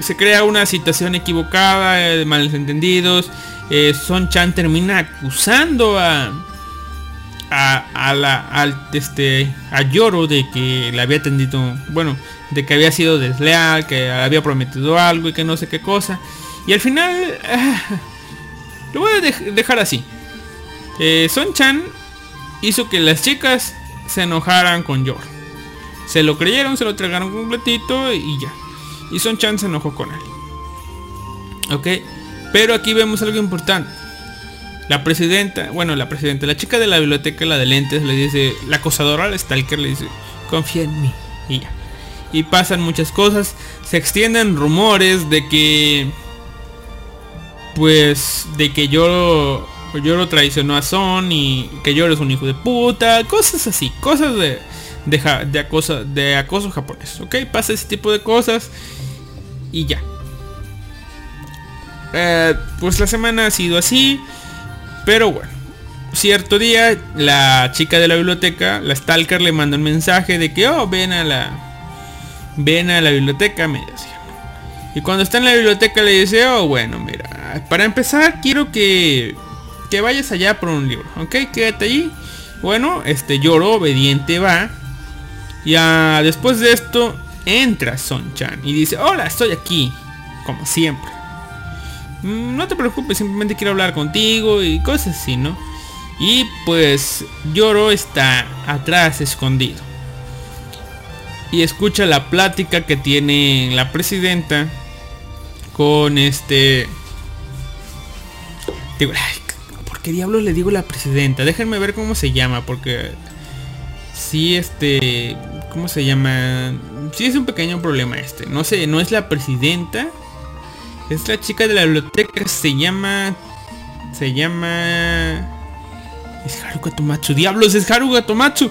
se crea una situación equivocada, eh, de malos entendidos. Eh, Son Chan termina acusando a, a, la al, este a Yoro de que le había tendido bueno de que había sido desleal que había prometido algo y que no sé qué cosa. Y al final ah, lo voy a dej- dejar así. Eh, Son Chan hizo que las chicas se enojaran con Yoro se lo creyeron se lo tragaron completito y ya. Y Son Chan se enojó con él. Ok pero aquí vemos algo importante la presidenta, bueno, la presidenta, la chica de la biblioteca, la de lentes, le dice, la acosadora, la stalker, le dice, confía en mí. Y ya. Y pasan muchas cosas. Se extienden rumores de que, pues, de que yo, yo lo traicionó a Son y que yo es un hijo de puta. Cosas así, cosas de, de, de acoso, de acoso japonés. Ok, pasa ese tipo de cosas y ya. Eh, pues la semana ha sido así. Pero bueno, cierto día la chica de la biblioteca, la stalker, le manda un mensaje de que, oh, ven a la... Ven a la biblioteca, me decía. Y cuando está en la biblioteca le dice, oh, bueno, mira, para empezar quiero que, que vayas allá por un libro, ¿ok? Quédate allí. Bueno, este lloro, obediente va. Y ah, después de esto entra Son Chan y dice, hola, estoy aquí, como siempre. "Mm, No te preocupes, simplemente quiero hablar contigo y cosas así, ¿no? Y pues Yoro está atrás escondido. Y escucha la plática que tiene la presidenta con este... Digo, ¿por qué diablos le digo la presidenta? Déjenme ver cómo se llama, porque... Sí, este... ¿Cómo se llama? Sí es un pequeño problema este. No sé, no es la presidenta. Es la chica de la biblioteca. Se llama... Se llama... Es Haruka Tomatsu. Diablos, es Haruka Tomatsu.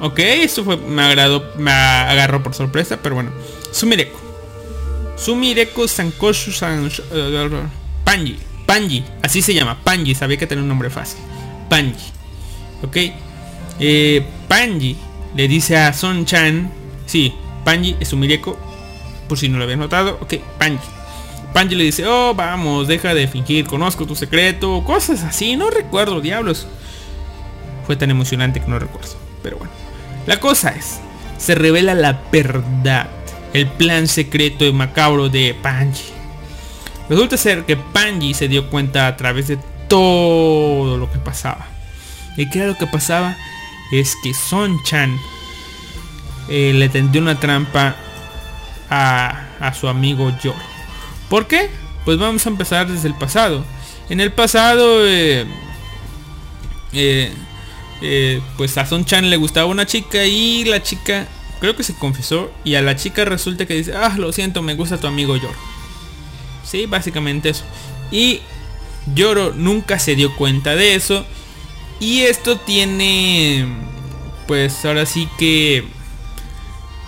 Ok, eso fue, me agradó, me agarró por sorpresa, pero bueno. Sumireko. Sumireko Sankoshu San... eh, Panji. Panji. Así se llama. Panji. Sabía que tenía un nombre fácil. Panji. Ok. Eh, Panji le dice a Son Chan. Sí, Panji es Sumireko. Por si no lo habías notado. Ok, Panji. Panji le dice, oh, vamos, deja de fingir, conozco tu secreto, cosas así, no recuerdo, diablos. Fue tan emocionante que no recuerdo, pero bueno. La cosa es, se revela la verdad, el plan secreto y macabro de Panji. Resulta ser que Panji se dio cuenta a través de todo lo que pasaba. ¿Y qué era lo que pasaba? Es que Son Chan eh, le tendió una trampa a, a su amigo Yoro. ¿Por qué? Pues vamos a empezar desde el pasado. En el pasado, eh, eh, eh, pues a Son Chan le gustaba una chica y la chica creo que se confesó y a la chica resulta que dice, ah, lo siento, me gusta tu amigo Yoro. Sí, básicamente eso. Y Yoro nunca se dio cuenta de eso. Y esto tiene, pues ahora sí que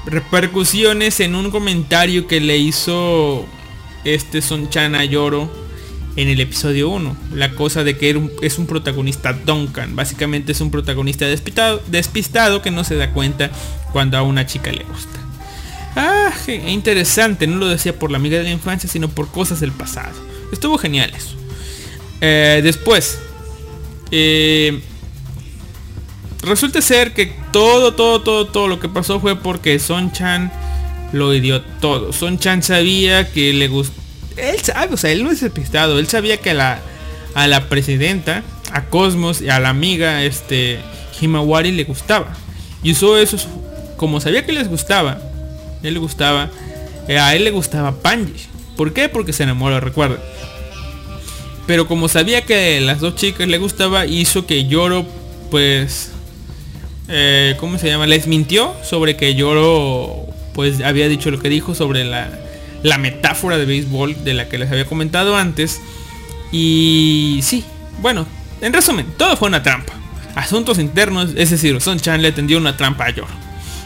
repercusiones en un comentario que le hizo este Son Chan a Yoro en el episodio 1. La cosa de que es un protagonista Duncan. Básicamente es un protagonista despistado, despistado que no se da cuenta cuando a una chica le gusta. Ah, interesante. No lo decía por la amiga de la infancia, sino por cosas del pasado. Estuvo genial eso. Eh, después. eh, resulta ser que todo, todo, todo, todo lo que pasó fue porque Son Chan lo dio todo. Son Chan sabía que le gustó. Él sabe, o sea, él no es despistado. Él sabía que a la, a la presidenta, a Cosmos y a la amiga, este, Himawari le gustaba. Y usó eso, como sabía que les gustaba, él le gustaba, eh, a él le gustaba Panji. ¿Por qué? Porque se enamoró, recuerda. Pero como sabía que las dos chicas le gustaba, hizo que Yoro, pues, eh, ¿cómo se llama? Les mintió sobre que Yoro, pues, había dicho lo que dijo sobre la, la metáfora de béisbol de la que les había comentado antes. Y sí, bueno, en resumen, todo fue una trampa. Asuntos internos, es decir, Son Chan le tendió una trampa a Yoro.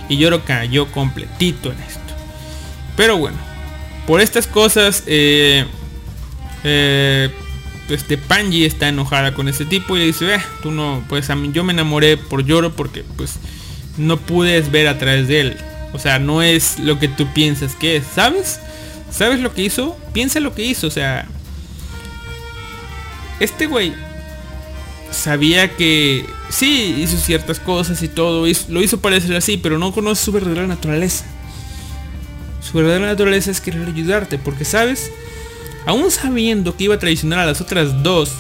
Y Yoro cayó completito en esto. Pero bueno, por estas cosas, eh, eh, este Panji está enojada con este tipo y le dice, eh, tú no, pues a mí yo me enamoré por Yoro porque pues no puedes ver a través de él. O sea, no es lo que tú piensas que es, ¿sabes? ¿Sabes lo que hizo? Piensa lo que hizo, o sea... Este güey sabía que sí hizo ciertas cosas y todo, lo hizo parecer así, pero no conoce su verdadera naturaleza. Su verdadera naturaleza es querer ayudarte, porque sabes, aún sabiendo que iba a traicionar a las otras dos,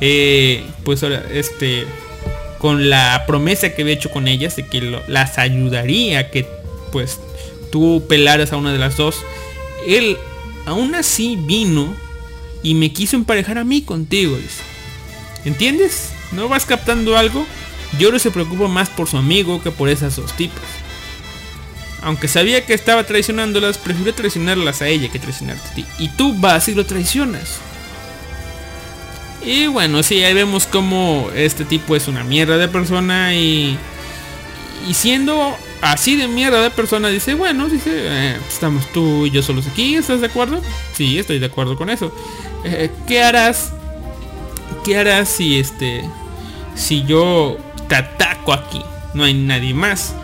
eh, pues ahora, este, con la promesa que había hecho con ellas de que las ayudaría, que pues tú pelaras a una de las dos, él aún así vino y me quiso emparejar a mí contigo, ¿Entiendes? ¿No vas captando algo? Yoro se preocupa más por su amigo que por esas dos tipas. Aunque sabía que estaba traicionándolas, prefirió traicionarlas a ella que traicionarte a ti. Y tú vas y lo traicionas. Y bueno, sí, ahí vemos como este tipo es una mierda de persona y... Y siendo así de mierda de persona, dice, bueno, dice, eh, estamos tú y yo solos aquí, ¿estás de acuerdo? Sí, estoy de acuerdo con eso. Eh, ¿Qué harás? ¿Qué harás si este... Si yo te ataco aquí? No hay nadie más.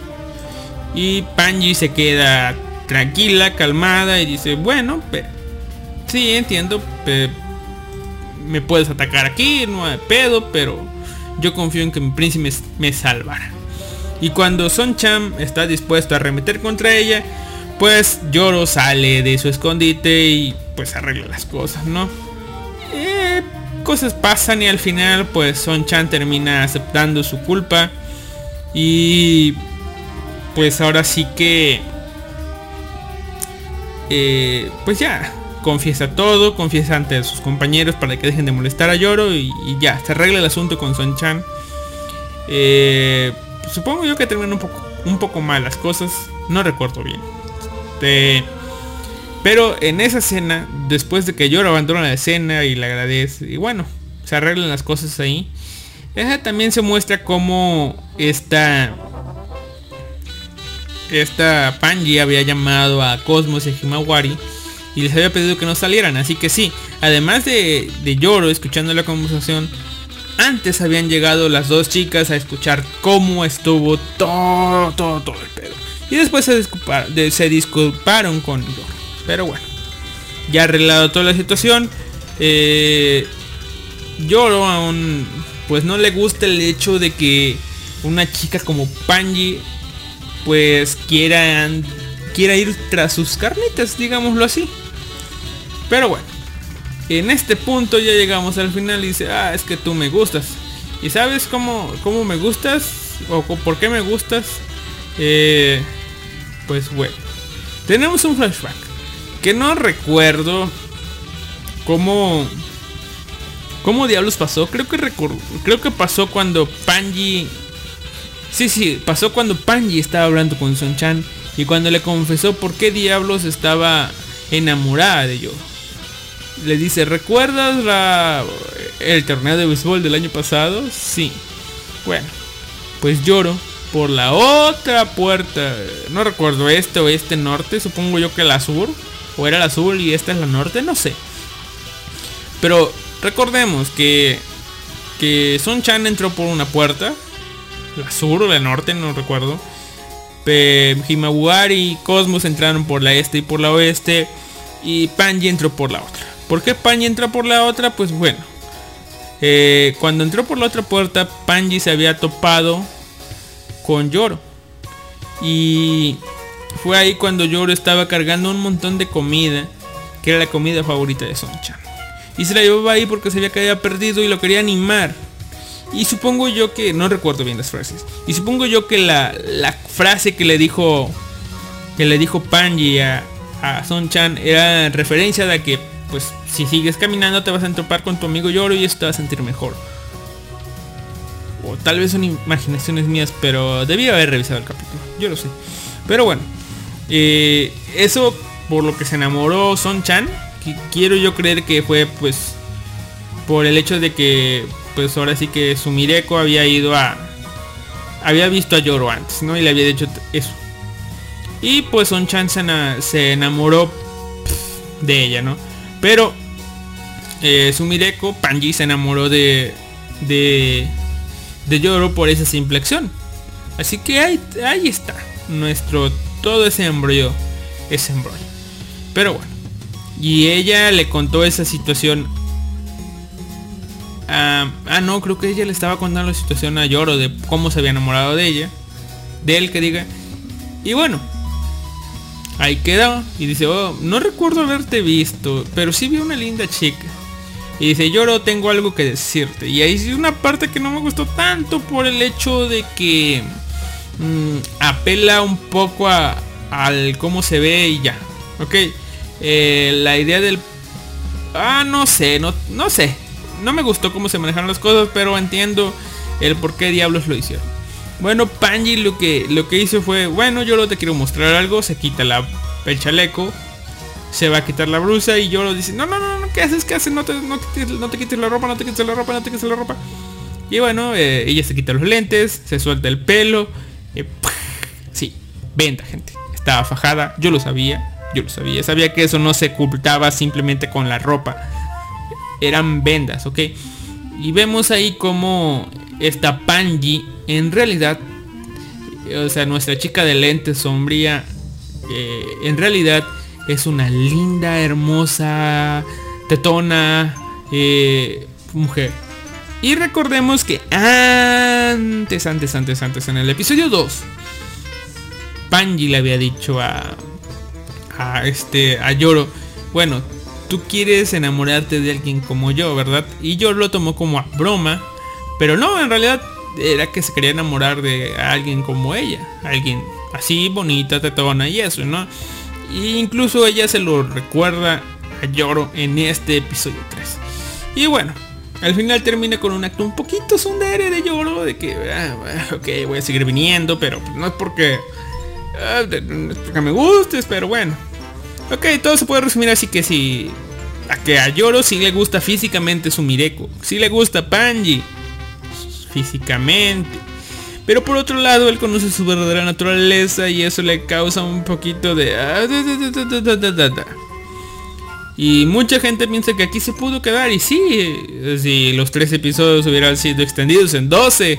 Y Panji se queda tranquila, calmada y dice, bueno, sí, entiendo, me puedes atacar aquí, no hay pedo, pero yo confío en que mi príncipe me salvará. Y cuando Son Cham está dispuesto a arremeter contra ella, pues Yoro sale de su escondite y pues arregla las cosas, ¿no? Eh, cosas pasan y al final pues Son Chan termina aceptando su culpa y pues ahora sí que eh, pues ya confiesa todo, confiesa ante sus compañeros para que dejen de molestar a Yoro y, ya, se arregla el asunto con Son Chan. Eh, supongo yo que terminan un poco, mal las cosas, no recuerdo bien. pero en esa escena, después de que Yoro abandona la escena y le agradece, y bueno, se arreglan las cosas ahí. Esa también se muestra como esta esta Panji había llamado a Cosmos y Himawari y les había pedido que no salieran. Así que sí, además de, de Yoro escuchando la conversación, antes habían llegado las dos chicas a escuchar cómo estuvo todo, todo, todo el pedo. Y después se, se disculparon con Yoro. Pero bueno, ya arreglado toda la situación. Eh, Yoro aún pues no le gusta el hecho de que una chica como Panji pues quiera, quiera ir tras sus carnitas, digámoslo así. Pero bueno, en este punto ya llegamos al final y dice, ah, es que tú me gustas. ¿Y sabes cómo, cómo me gustas? ¿O por qué me gustas? Eh, pues bueno, tenemos un flashback. Que no recuerdo cómo... ¿Cómo diablos pasó? Creo que creo que pasó cuando Panji Sí, sí, pasó cuando Panji estaba hablando con Son Chan y cuando le confesó por qué diablos estaba enamorada de yo. Le dice, ¿recuerdas la, el torneo de béisbol del año pasado? Sí. Bueno, pues lloro por la otra puerta. No recuerdo este o este norte. Supongo yo que la sur. O era la sur y esta es la norte. No sé. Pero recordemos que, que Son Chan entró por una puerta la sur o la norte, no recuerdo. Himawari y Cosmos entraron por la este y por la oeste. Y Panji entró por la otra. ¿Por qué Panji entró por la otra? Pues bueno. Eh, cuando entró por la otra puerta, Panji se había topado con Yoro. Y fue ahí cuando Yoro estaba cargando un montón de comida, que era la comida favorita de Son-chan. Y se la llevaba ahí porque que había perdido y lo quería animar. Y supongo yo que, no recuerdo bien las frases, y supongo yo que la, la frase que le dijo, que le dijo Panji a, a Son-chan era referencia de que, pues, si sigues caminando te vas a entropar con tu amigo Yoro y eso te va a sentir mejor. O tal vez son imaginaciones mías, pero debía haber revisado el capítulo, yo lo sé. Pero bueno, eh, eso por lo que se enamoró Son-chan, que quiero yo creer que fue pues por el hecho de que pues ahora sí que Sumireko había ido a había visto a Yoro antes, ¿no? Y le había dicho eso. Y pues Son Chan se, ena- se enamoró de ella, ¿no? Pero eh, Sumireko, Panji se enamoró de de de Yoro por esa simple acción. Así que ahí, ahí está nuestro todo ese embrollo, ese embrollo. Pero bueno, y ella le contó esa situación Ah, ah, no, creo que ella le estaba contando la situación a Yoro de cómo se había enamorado de ella. De él que diga. Y bueno. Ahí quedó. Y dice, oh, no recuerdo haberte visto. Pero sí vi una linda chica. Y dice, Yoro, tengo algo que decirte. Y ahí sí una parte que no me gustó tanto por el hecho de que mm, apela un poco a, al cómo se ve y ya. Ok. Eh, la idea del... Ah, no sé, no, no sé. No me gustó cómo se manejaron las cosas, pero entiendo el por qué diablos lo hicieron. Bueno, Panji lo que, lo que hizo fue, bueno, yo lo te quiero mostrar algo, se quita la, el chaleco, se va a quitar la brusa y yo lo dice, no, no, no, no, ¿qué haces? ¿Qué haces? No te, no te, quites- no te quites la ropa, no te quites la ropa, no te quites la ropa. Y bueno, eh, ella se quita los lentes, se suelta el pelo. sí, venta, gente. Estaba fajada, yo lo sabía, yo lo sabía. Sabía que eso no se ocultaba simplemente con la ropa. Eran vendas, ¿ok? Y vemos ahí como esta Panji, en realidad, eh, o sea, nuestra chica de lentes sombría, eh, en realidad es una linda, hermosa, tetona eh, mujer. Y recordemos que antes, antes, antes, antes, en el episodio 2, Panji le había dicho a, a este, a Yoro, bueno, tú quieres enamorarte de alguien como yo, ¿verdad? Y Yoro lo tomó como a broma, pero no, en realidad era que se quería enamorar de alguien como ella, alguien así bonita, tetona y eso, ¿no? Y incluso ella se lo recuerda a Yoro en este episodio 3. Y bueno, al final termina con un acto un poquito sondere de Yoro, de que, ah, ok, voy a seguir viniendo, pero no es porque, ah, no es porque me gustes, pero bueno. Ok, todo se puede resumir así que si... A que a Yoro sí le gusta físicamente su Mireko. Sí le gusta Panji. Físicamente. Pero por otro lado, él conoce su verdadera naturaleza y eso le causa un poquito de... Ah, y mucha gente piensa que aquí se pudo quedar y sí, eh, si los tres episodios hubieran sido extendidos en 12.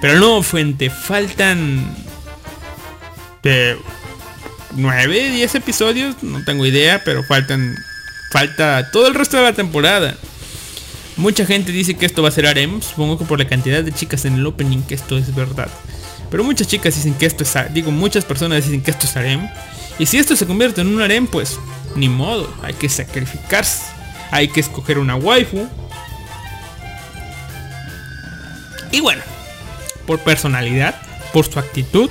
Pero no, fuente, faltan... De 9, 10 episodios, no tengo idea, pero faltan... Falta todo el resto de la temporada. Mucha gente dice que esto va a ser harem, supongo que por la cantidad de chicas en el opening que esto es verdad. Pero muchas chicas dicen que esto es, digo, muchas personas dicen que esto es harem. Y si esto se convierte en un harem, pues ni modo, hay que sacrificarse. Hay que escoger una waifu. Y bueno, por personalidad, por su actitud,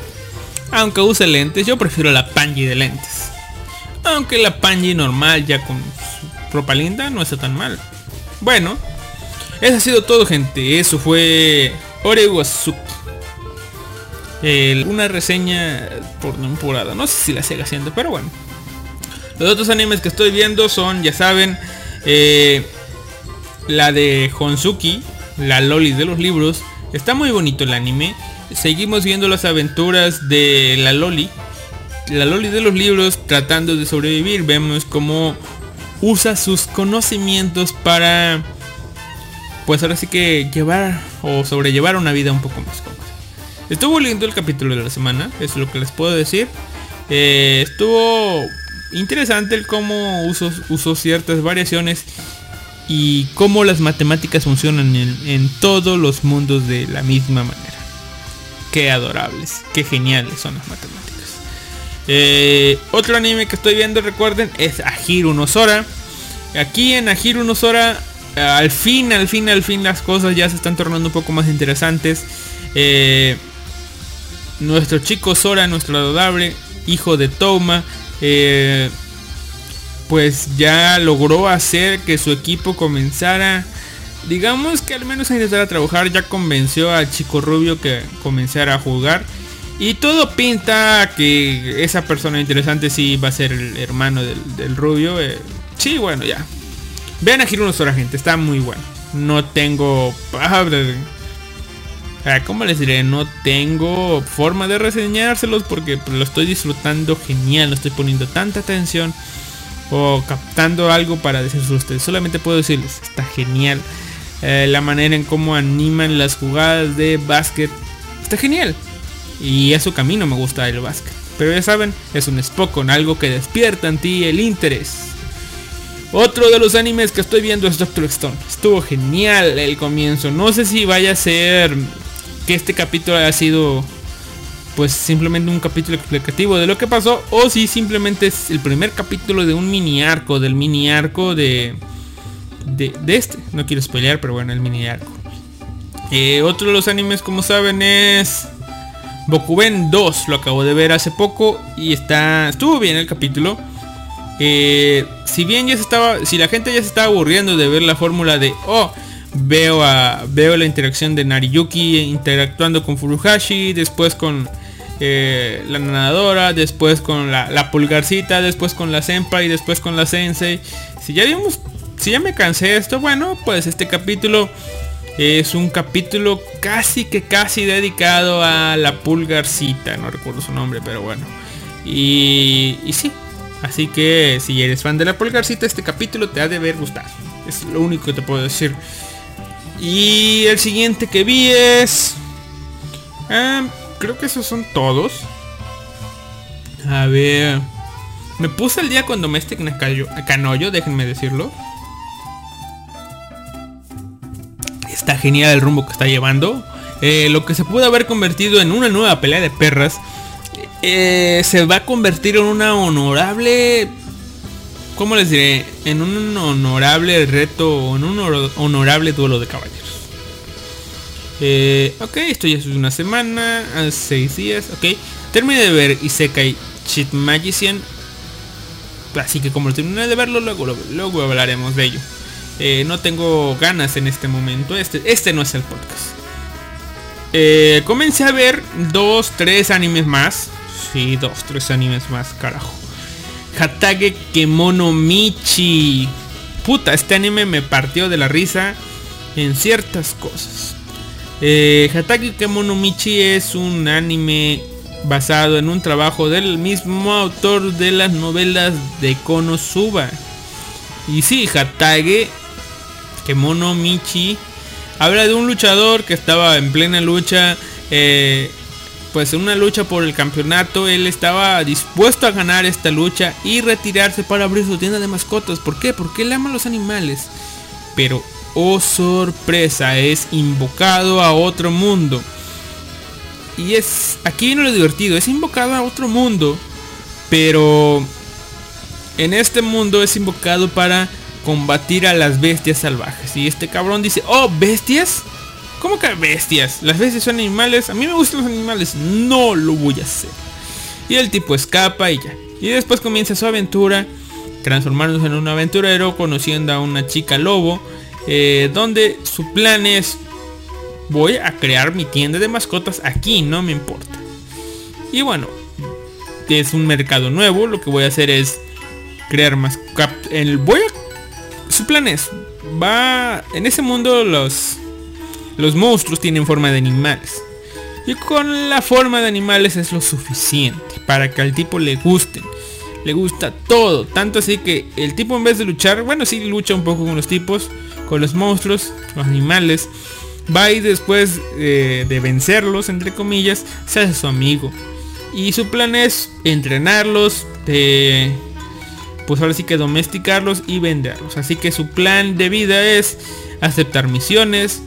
aunque use lentes, yo prefiero la Panji de lentes. Aunque la Panji normal ya con su ropa linda no está tan mal. Bueno, eso ha sido todo gente. Eso fue Orewazuki. El- una reseña por temporada. No sé si la sigue haciendo, pero bueno. Los otros animes que estoy viendo son, ya saben, eh, la de Honsuki, la Loli de los libros. Está muy bonito el anime. Seguimos viendo las aventuras de la Loli. La Loli de los libros tratando de sobrevivir. Vemos cómo usa sus conocimientos para pues ahora sí que llevar o sobrellevar una vida un poco más cómoda. Estuvo lindo el capítulo de la semana, es lo que les puedo decir. Eh, estuvo interesante el cómo usó, ciertas variaciones y cómo las matemáticas funcionan en todos los mundos de la misma manera. Qué adorables, qué geniales son las matemáticas. Eh, otro anime que estoy viendo, recuerden, es Ahiru no Sora. Aquí en Ahiru no Sora, eh, al fin, al fin, al fin las cosas ya se están tornando un poco más interesantes. Eh, nuestro chico Sora, nuestro adorable hijo de Toma, pues ya logró hacer que su equipo comenzara, digamos que al menos a intentar a trabajar, ya convenció al chico rubio que comenzara a jugar. Y todo pinta que esa persona interesante sí va a ser el hermano del, rubio. Eh, sí, bueno, ya. Vean a Hiruno Sora, gente. Está muy bueno. No tengo... Ah, ¿Cómo les diré? No tengo forma de reseñárselos porque pues, lo estoy disfrutando genial. No estoy poniendo tanta atención o captando algo para decirles a ustedes. Solamente puedo decirles, está genial. Eh, la manera en cómo animan las jugadas de básquet. Está genial. Y a su camino me gusta el básquet. Pero ya saben, es un con algo que despierta en ti el interés. Otro de los animes que estoy viendo es Doctor Stone. Estuvo genial el comienzo. No sé si vaya a ser que este capítulo haya sido pues simplemente un capítulo explicativo de lo que pasó o si simplemente es el primer capítulo de un mini arco, del mini arco de, de, este. No quiero spoilear, pero bueno, el mini arco. Eh, otro de los animes, como saben, es Bokuben 2 lo acabo de ver hace poco y está estuvo bien el capítulo. Eh, si bien ya se estaba, si la gente ya se estaba aburriendo de ver la fórmula de oh veo a veo la interacción de Nariyuki interactuando con Furuhashi, después con eh, la nadadora, después con la, pulgarcita, después con la senpai, después con la sensei. Si ya vimos, si ya me cansé de esto, bueno, pues este capítulo es un capítulo casi que casi dedicado a la pulgarcita, no recuerdo su nombre, pero bueno. Y, y sí, así que si eres fan de la pulgarcita, este capítulo te ha de ver gustado. Es lo único que te puedo decir. Y el siguiente que vi es... Ah, creo que esos son todos. A ver... Me puse el día con Domestic Canoyo, déjenme decirlo. Está genial el rumbo que está llevando. Eh, lo que se pudo haber convertido en una nueva pelea de perras eh, se va a convertir en una honorable ¿cómo les diré? En un honorable reto en un honorable duelo de caballeros. Eh, ok, esto ya es una semana, seis días, ok. Terminé de ver Isekai Cheat Magician. Así que como terminé de verlo, luego, luego hablaremos de ello. Eh, no tengo ganas en este momento. Este, este no es el podcast. Eh, comencé a ver dos, tres animes más. Sí, dos, tres animes más, carajo. Hatage Kemono Michi. Puta, este anime me partió de la risa en ciertas cosas. Eh, Hatage Kemono Michi es un anime basado en un trabajo del mismo autor de las novelas de Konosuba. Y sí, Hatage Kemono Michi habla de un luchador que estaba en plena lucha, eh, pues en una lucha por el campeonato, él estaba dispuesto a ganar esta lucha y retirarse para abrir su tienda de mascotas. ¿Por qué? Porque él ama los animales. Pero, oh sorpresa, es invocado a otro mundo. Y es, aquí viene lo divertido, es invocado a otro mundo, pero en este mundo es invocado para combatir a las bestias salvajes. Y este cabrón dice, oh, bestias. ¿Cómo que bestias? Las bestias son animales. A mí me gustan los animales. No lo voy a hacer. Y el tipo escapa y ya. Y después comienza su aventura. Transformándose en un aventurero. Conociendo a una chica lobo. Eh, donde su plan es. Voy a crear mi tienda de mascotas aquí. No me importa. Y bueno. Es un mercado nuevo. Lo que voy a hacer es crear más... El, voy a su plan es, va, en ese mundo los, los monstruos tienen forma de animales. Y con la forma de animales es lo suficiente para que al tipo le gusten. Le gusta todo. Tanto así que el tipo en vez de luchar, bueno, sí lucha un poco con los tipos, con los monstruos, los animales. Va y después eh, de vencerlos, entre comillas, se hace su amigo. Y su plan es entrenarlos, pues ahora sí que domesticarlos y venderlos. Así que su plan de vida es aceptar misiones,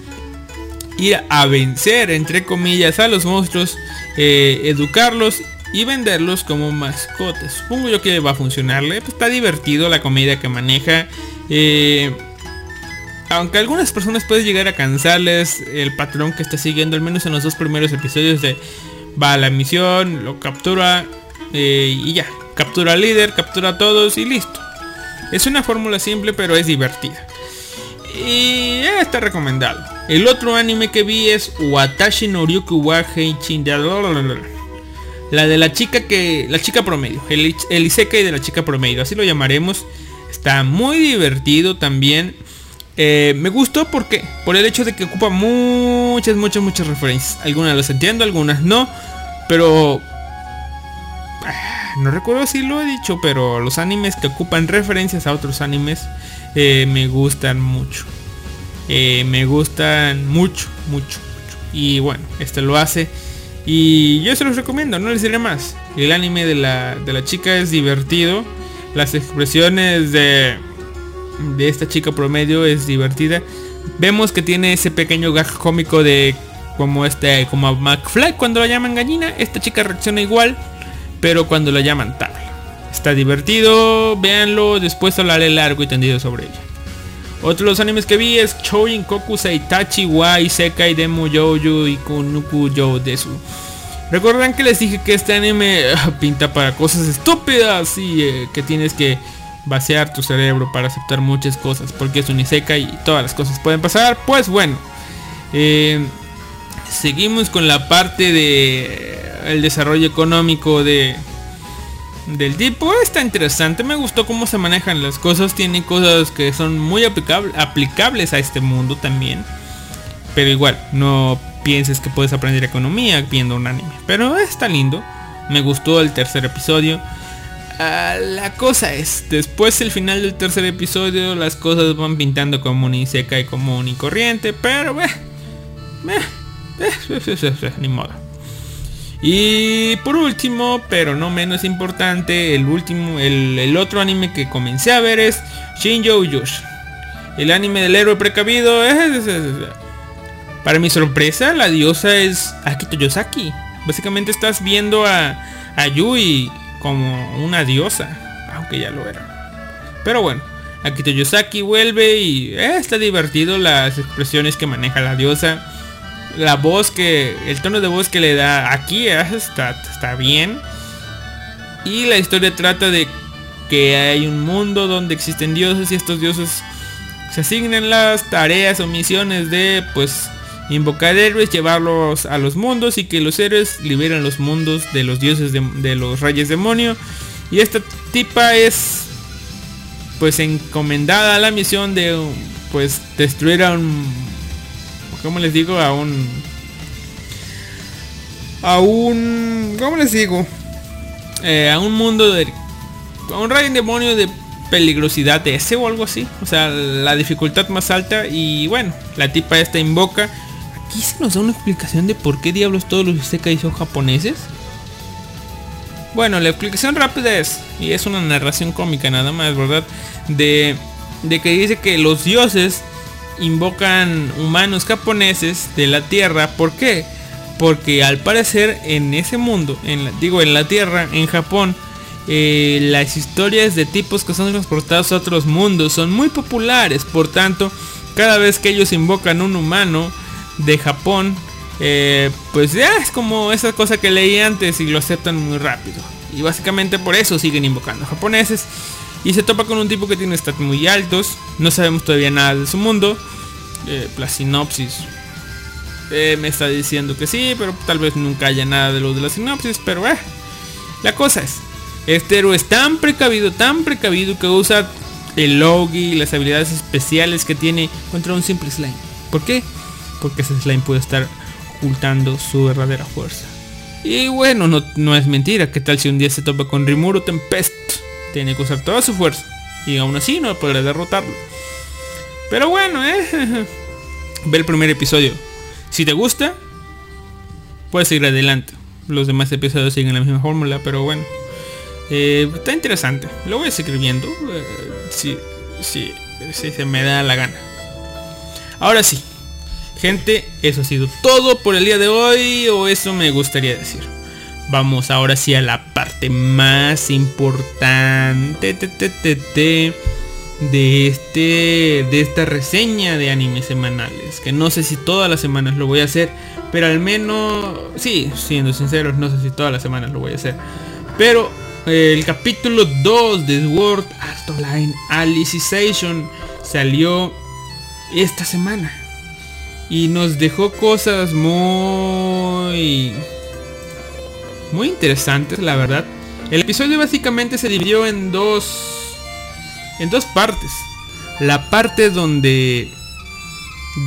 ir a vencer, entre comillas, a los monstruos, eh, educarlos y venderlos como mascotas. Supongo yo que va a funcionarle. Pues está divertido la comedia que maneja. Eh, aunque algunas personas puede llegar a cansarles el patrón que está siguiendo, al menos en los dos primeros episodios de va a la misión, lo captura eh, y ya. Captura al líder, captura a todos y listo. Es una fórmula simple pero es divertida. Y está recomendado. El otro anime que vi es Watashi no Ryuku wa Heichin La de la chica que. La chica promedio. El, el Isekai de la chica promedio. Así lo llamaremos. Está muy divertido también. Eh, me gustó porque por el hecho de que ocupa muchas, muchas, muchas referencias. Algunas las entiendo, algunas no. Pero... No recuerdo si lo he dicho, pero los animes que ocupan referencias a otros animes eh, me gustan mucho. Eh, me gustan mucho, mucho, mucho. Y bueno, este lo hace. Y yo se los recomiendo, no les diré más. El anime de la, de la chica es divertido. Las expresiones de, de esta chica promedio es divertida. Vemos que tiene ese pequeño gag cómico de como este, como a McFly cuando la llaman gallina. Esta chica reacciona igual, pero cuando la llaman tabla. Está divertido, véanlo, después hablaré largo y tendido sobre ella. Otro de los animes que vi es Choujin Koku Saitachi wa Isekai Demo Youju y Kunuku Yo Desu. Recuerdan que les dije que este anime ah, pinta para cosas estúpidas y eh, que tienes que vaciar tu cerebro para aceptar muchas cosas porque es un Isekai y todas las cosas pueden pasar. Pues bueno, eh, seguimos con la parte de el desarrollo económico de del tipo está interesante. Me gustó cómo se manejan las cosas. Tiene cosas que son muy aplicable- aplicables a este mundo también. Pero igual no pienses que puedes aprender economía viendo un anime. Pero está lindo. Me gustó el tercer episodio. Ah, la cosa es, después del final del tercer episodio, las cosas van pintando como un seca y común y corriente, pero eh, eh, eh, eh, eh, ni modo. Y por último, pero no menos importante, el último, el, otro anime que comencé a ver es Shinjo Yoshi. El anime del héroe precavido es- Para mi sorpresa, la diosa es Akito Yosaki. Básicamente estás viendo a, a Yui como una diosa, aunque ya lo era. Pero bueno, Akito Yosaki vuelve y eh, está divertido las expresiones que maneja la diosa. La voz que, el tono de voz que le da aquí eh, está, está bien. Y la historia trata de que hay un mundo donde existen dioses y estos dioses se asignan las tareas o misiones de pues invocar héroes, llevarlos a los mundos y que los héroes liberen los mundos de los dioses de, de los reyes demonio. Y esta tipa es pues encomendada a la misión de pues destruir a un ¿cómo les digo? a un a un ¿cómo les digo? Eh, a un mundo de a un rey demonio de peligrosidad ese o algo así. O sea, la dificultad más alta. Y bueno, la tipa esta invoca. Aquí se nos da una explicación de por qué diablos todos los isekais son japoneses. Bueno, la explicación rápida es, y es una narración cómica nada más, ¿verdad? De, de que dice que los dioses invocan humanos japoneses de la tierra. ¿Por qué? Porque al parecer en ese mundo, en la- digo en la tierra, en Japón, eh, las historias de tipos que son transportados a otros mundos son muy populares. Por tanto, cada vez que ellos invocan un humano de Japón, eh, pues ya es como esa cosa que leí antes y lo aceptan muy rápido. Y básicamente por eso siguen invocando japoneses. Y se topa con un tipo que tiene stats muy altos. No sabemos todavía nada de su mundo. Eh, la sinopsis eh, me está diciendo que sí, pero tal vez nunca haya nada de lo de la sinopsis. Pero eh, la cosa es, este héroe es tan precavido, tan precavido que usa el logi y las habilidades especiales que tiene contra un simple slime. ¿Por qué? Porque ese slime puede estar ocultando su verdadera fuerza. Y bueno, no, es mentira. ¿Qué tal si un día se topa con Rimuru Tempest? Tiene que usar toda su fuerza. Y aún así no podrá derrotarlo. Pero bueno, eh. Ve el primer episodio. Si te gusta, puedes seguir adelante. Los demás episodios siguen la misma fórmula, pero bueno. Eh, está interesante. Lo voy a seguir viendo. eh, si, se me da la gana. Ahora sí. Gente, eso ha sido todo por el día de hoy, o eso me gustaría decir. Vamos ahora sí a la parte más importante de este de esta reseña de animes semanales, que no sé si todas las semanas lo voy a hacer, pero al menos sí, siendo sinceros, no sé si todas las semanas lo voy a hacer. Pero eh, el capítulo 2 de Sword Art Online Alicization salió esta semana y nos dejó cosas muy muy interesantes, la verdad. El episodio básicamente se dividió en dos en dos partes. La parte donde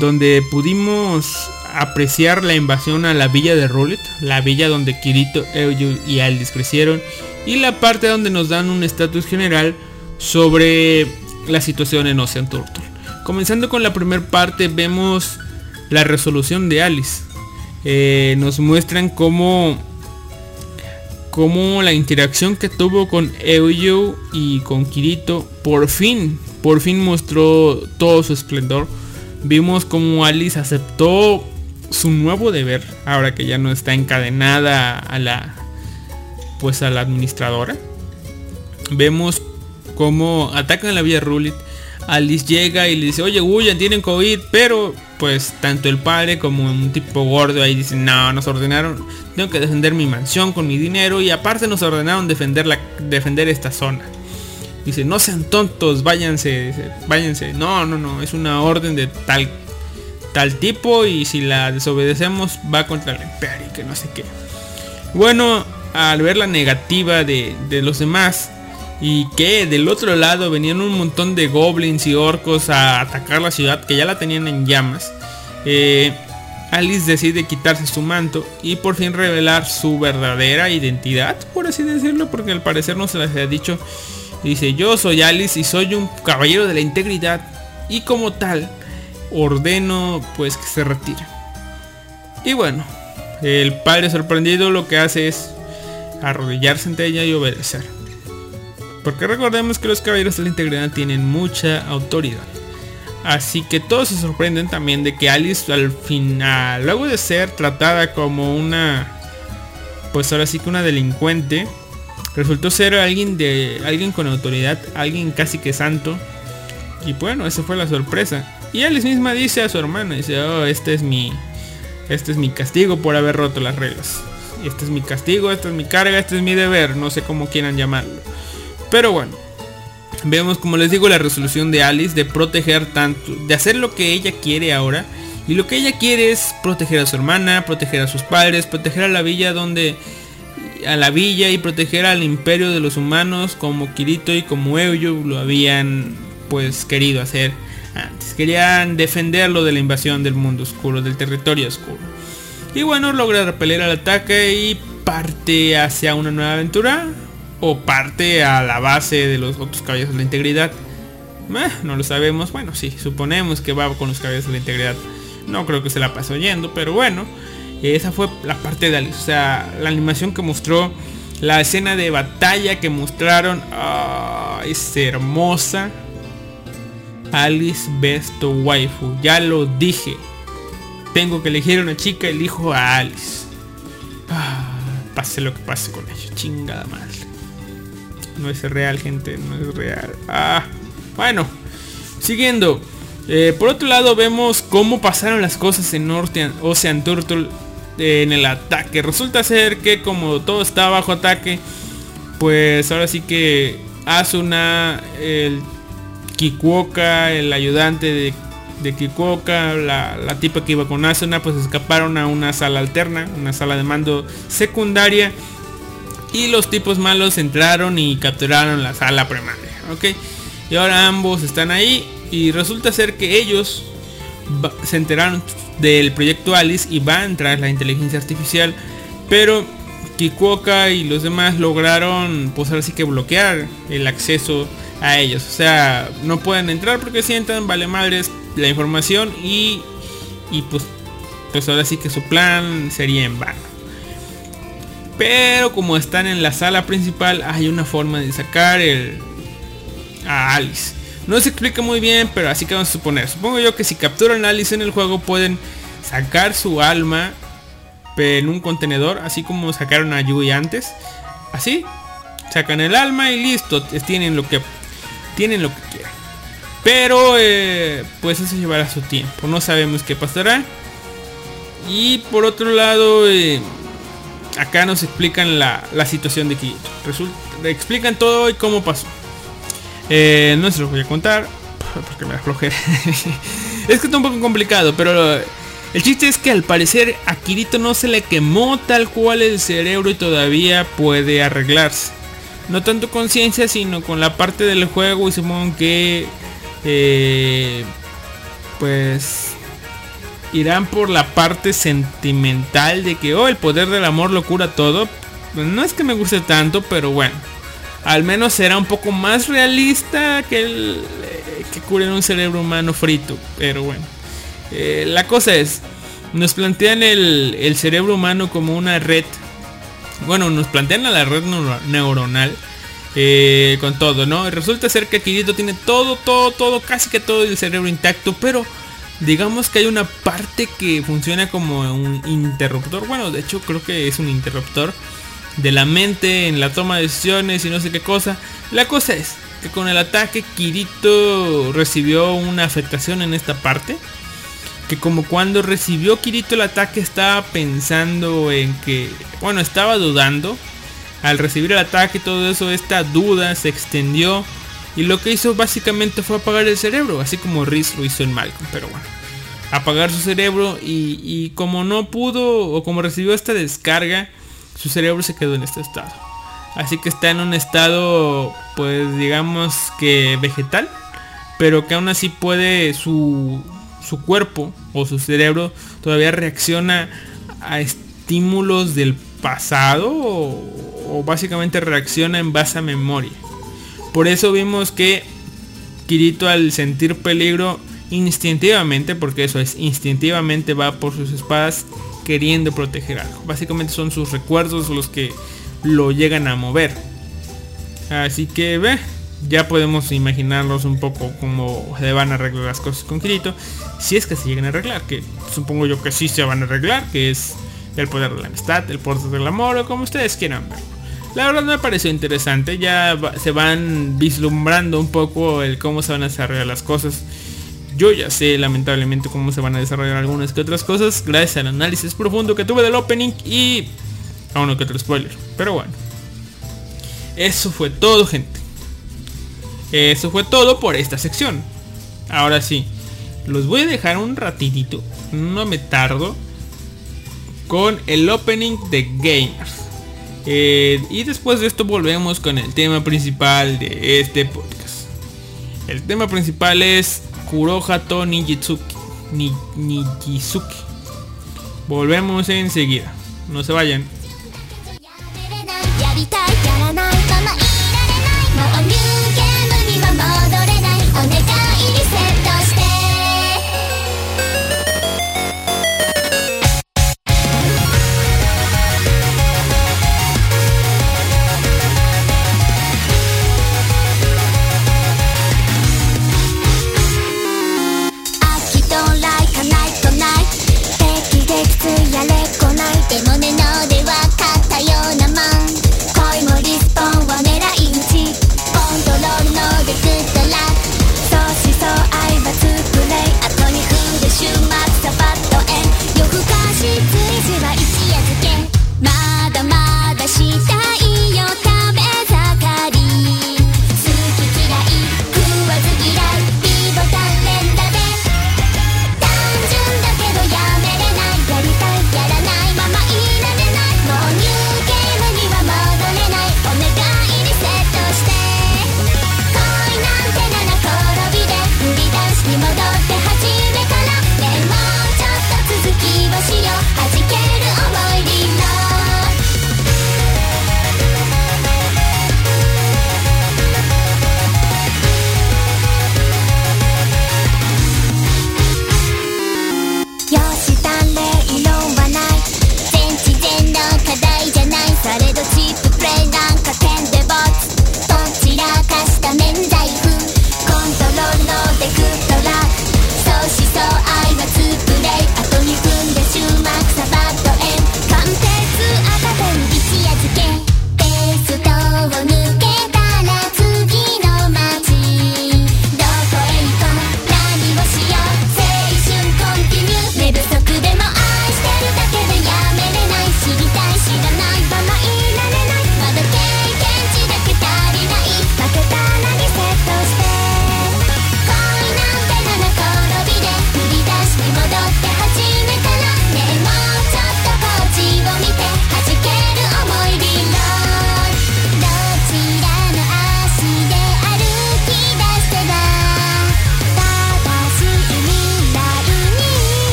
donde pudimos apreciar la invasión a la villa de Rullet, la villa donde Kirito, Euyu y Aldis crecieron, y la parte donde nos dan un estatus general sobre la situación en Ocean Turtle. Comenzando con la primera parte vemos la resolución de Alice. Eh, nos muestran cómo, cómo la interacción que tuvo con Euyu y con Kirito por fin, por fin mostró todo su esplendor. Vimos como Alice aceptó su nuevo deber, ahora que ya no está encadenada a la pues a la administradora. Vemos cómo atacan la vía Rulit. Alice llega y le dice, oye William, tienen COVID, pero pues tanto el padre como un tipo gordo ahí dicen, no, nos ordenaron, tengo que defender mi mansión con mi dinero y aparte nos ordenaron defender, la, defender esta zona. Dice, no sean tontos, váyanse, váyanse. No, no, no, es una orden de tal tal tipo y si la desobedecemos va contra el imperio y que no sé qué. Bueno, al ver la negativa de, los demás y que del otro lado venían un montón de goblins y orcos a atacar la ciudad que ya la tenían en llamas, eh, Alice decide quitarse su manto y por fin revelar su verdadera identidad, por así decirlo, porque al parecer no se les ha dicho. Dice, yo soy Alice y soy un caballero de la integridad y como tal ordeno pues que se retire. Y bueno, el padre sorprendido lo que hace es arrodillarse ante ella y obedecer. Porque recordemos que los caballeros de la integridad tienen mucha autoridad. Así que todos se sorprenden también de que Alice al final, luego de ser tratada como una, pues ahora sí que una delincuente, resultó ser alguien de, alguien con autoridad, alguien casi que santo. Y bueno, esa fue la sorpresa. Y Alice misma dice a su hermana, dice, oh, este es mi, este es mi castigo por haber roto las reglas. Este es mi castigo, esta es mi carga, este es mi deber, no sé cómo quieran llamarlo. Pero bueno, vemos como les digo la resolución de Alice de proteger tanto, de hacer lo que ella quiere ahora. Y lo que ella quiere es proteger a su hermana, proteger a sus padres, proteger a la villa donde a la villa y proteger al imperio de los humanos como Kirito y como Euyo lo habían pues querido hacer antes. Querían defenderlo de la invasión del mundo oscuro, del territorio oscuro. Y bueno, logra repeler al ataque y parte hacia una nueva aventura. O parte a la base de los otros caballos de la integridad. No lo sabemos. Bueno, sí, suponemos que va con los caballos de la integridad. No creo que se la pasó yendo, pero bueno. Esa fue la parte de Alice. O sea, la animación que mostró. La escena de batalla que mostraron. es hermosa. Alice Best Waifu. Ya lo dije. Tengo que elegir a una chica, elijo a Alice. Ah, pase lo que pase con ella. Chingada madre. No es real, gente. No es real. Ah, bueno. Siguiendo. Eh, por otro lado vemos cómo pasaron las cosas en Ocean Turtle eh, en el ataque. Resulta ser que como todo está bajo ataque, pues ahora sí que Asuna, el Kikuoka, el ayudante de, de Kikuoka, la, la, tipa que iba con Asuna, pues escaparon a una sala alterna, una sala de mando secundaria. Y los tipos malos entraron y capturaron la sala primaria. ¿ok? Y ahora ambos están ahí. Y resulta ser que ellos se enteraron del proyecto Alice y van tras la inteligencia artificial. Pero Kikuoka y los demás lograron pues ahora sí que bloquear el acceso a ellos. O sea, no pueden entrar porque sientan, vale madres, la información y, y pues, pues ahora sí que su plan sería en vano. Pero como están en la sala principal, hay una forma de sacar el a Alice. No se explica muy bien, pero así que vamos a suponer. Supongo yo que si capturan a Alice en el juego pueden sacar su alma en un contenedor, así como sacaron a Yui antes. Así, sacan el alma y listo, tienen lo que tienen lo que quieran. Pero eh, pues eso llevará su tiempo, no sabemos qué pasará. Y por otro lado, eh, acá nos explican la, situación de Kirito. Resulta, explican todo y cómo pasó. Eh, no se los voy a contar porque me da es que está un poco complicado, pero el chiste es que al parecer a Kirito no se le quemó tal cual el cerebro y todavía puede arreglarse. No tanto conciencia, sino con la parte del juego y supongo que eh, pues irán por la parte sentimental de que oh el poder del amor lo cura todo. no es que me guste tanto, pero bueno. Al menos será un poco más realista que el eh, que curen un cerebro humano frito. Pero bueno. Eh, la cosa es, nos plantean el, cerebro humano como una red. Bueno, nos plantean a la red neuronal. Eh, con todo, ¿no? Resulta ser que Kirito tiene todo, todo, todo, casi que todo el cerebro intacto, pero digamos que hay una parte que funciona como un interruptor. Bueno, de hecho creo que es un interruptor de la mente en la toma de decisiones y no sé qué cosa. La cosa es que con el ataque Kirito recibió una afectación en esta parte que como cuando recibió Kirito el ataque estaba pensando en que, bueno, estaba dudando. Al recibir el ataque y todo eso, esta duda se extendió y lo que hizo básicamente fue apagar el cerebro, así como Riz lo hizo en Malcolm, pero bueno. Apagar su cerebro y, y como no pudo o como recibió esta descarga, su cerebro se quedó en este estado. Así que está en un estado, pues digamos que vegetal, pero que aún así puede su, su cuerpo o su cerebro todavía reacciona a estímulos del pasado o, básicamente reacciona en base a memoria. Por eso vimos que Kirito al sentir peligro instintivamente, porque eso es, instintivamente va por sus espadas queriendo proteger algo. Básicamente son sus recuerdos los que lo llegan a mover. Así que ve, ya podemos imaginarnos un poco cómo se van a arreglar las cosas con Kirito. Si es que se llegan a arreglar, que supongo yo que sí se van a arreglar, que es el poder de la amistad, el poder del amor o como ustedes quieran ver. La verdad me pareció interesante, ya se van vislumbrando un poco el cómo se van a desarrollar las cosas. Yo ya sé lamentablemente cómo se van a desarrollar algunas que otras cosas gracias al análisis profundo que tuve del opening y a uno que otro spoiler. Pero bueno. Eso fue todo gente. Eso fue todo por esta sección. Ahora sí, los voy a dejar un ratitito, no me tardo, con el opening de Gamers. Eh, y después de esto volvemos con el tema principal de este podcast. El tema principal es Kuroha to Nijitsuki. Nijizuki. Volvemos enseguida. No se vayan.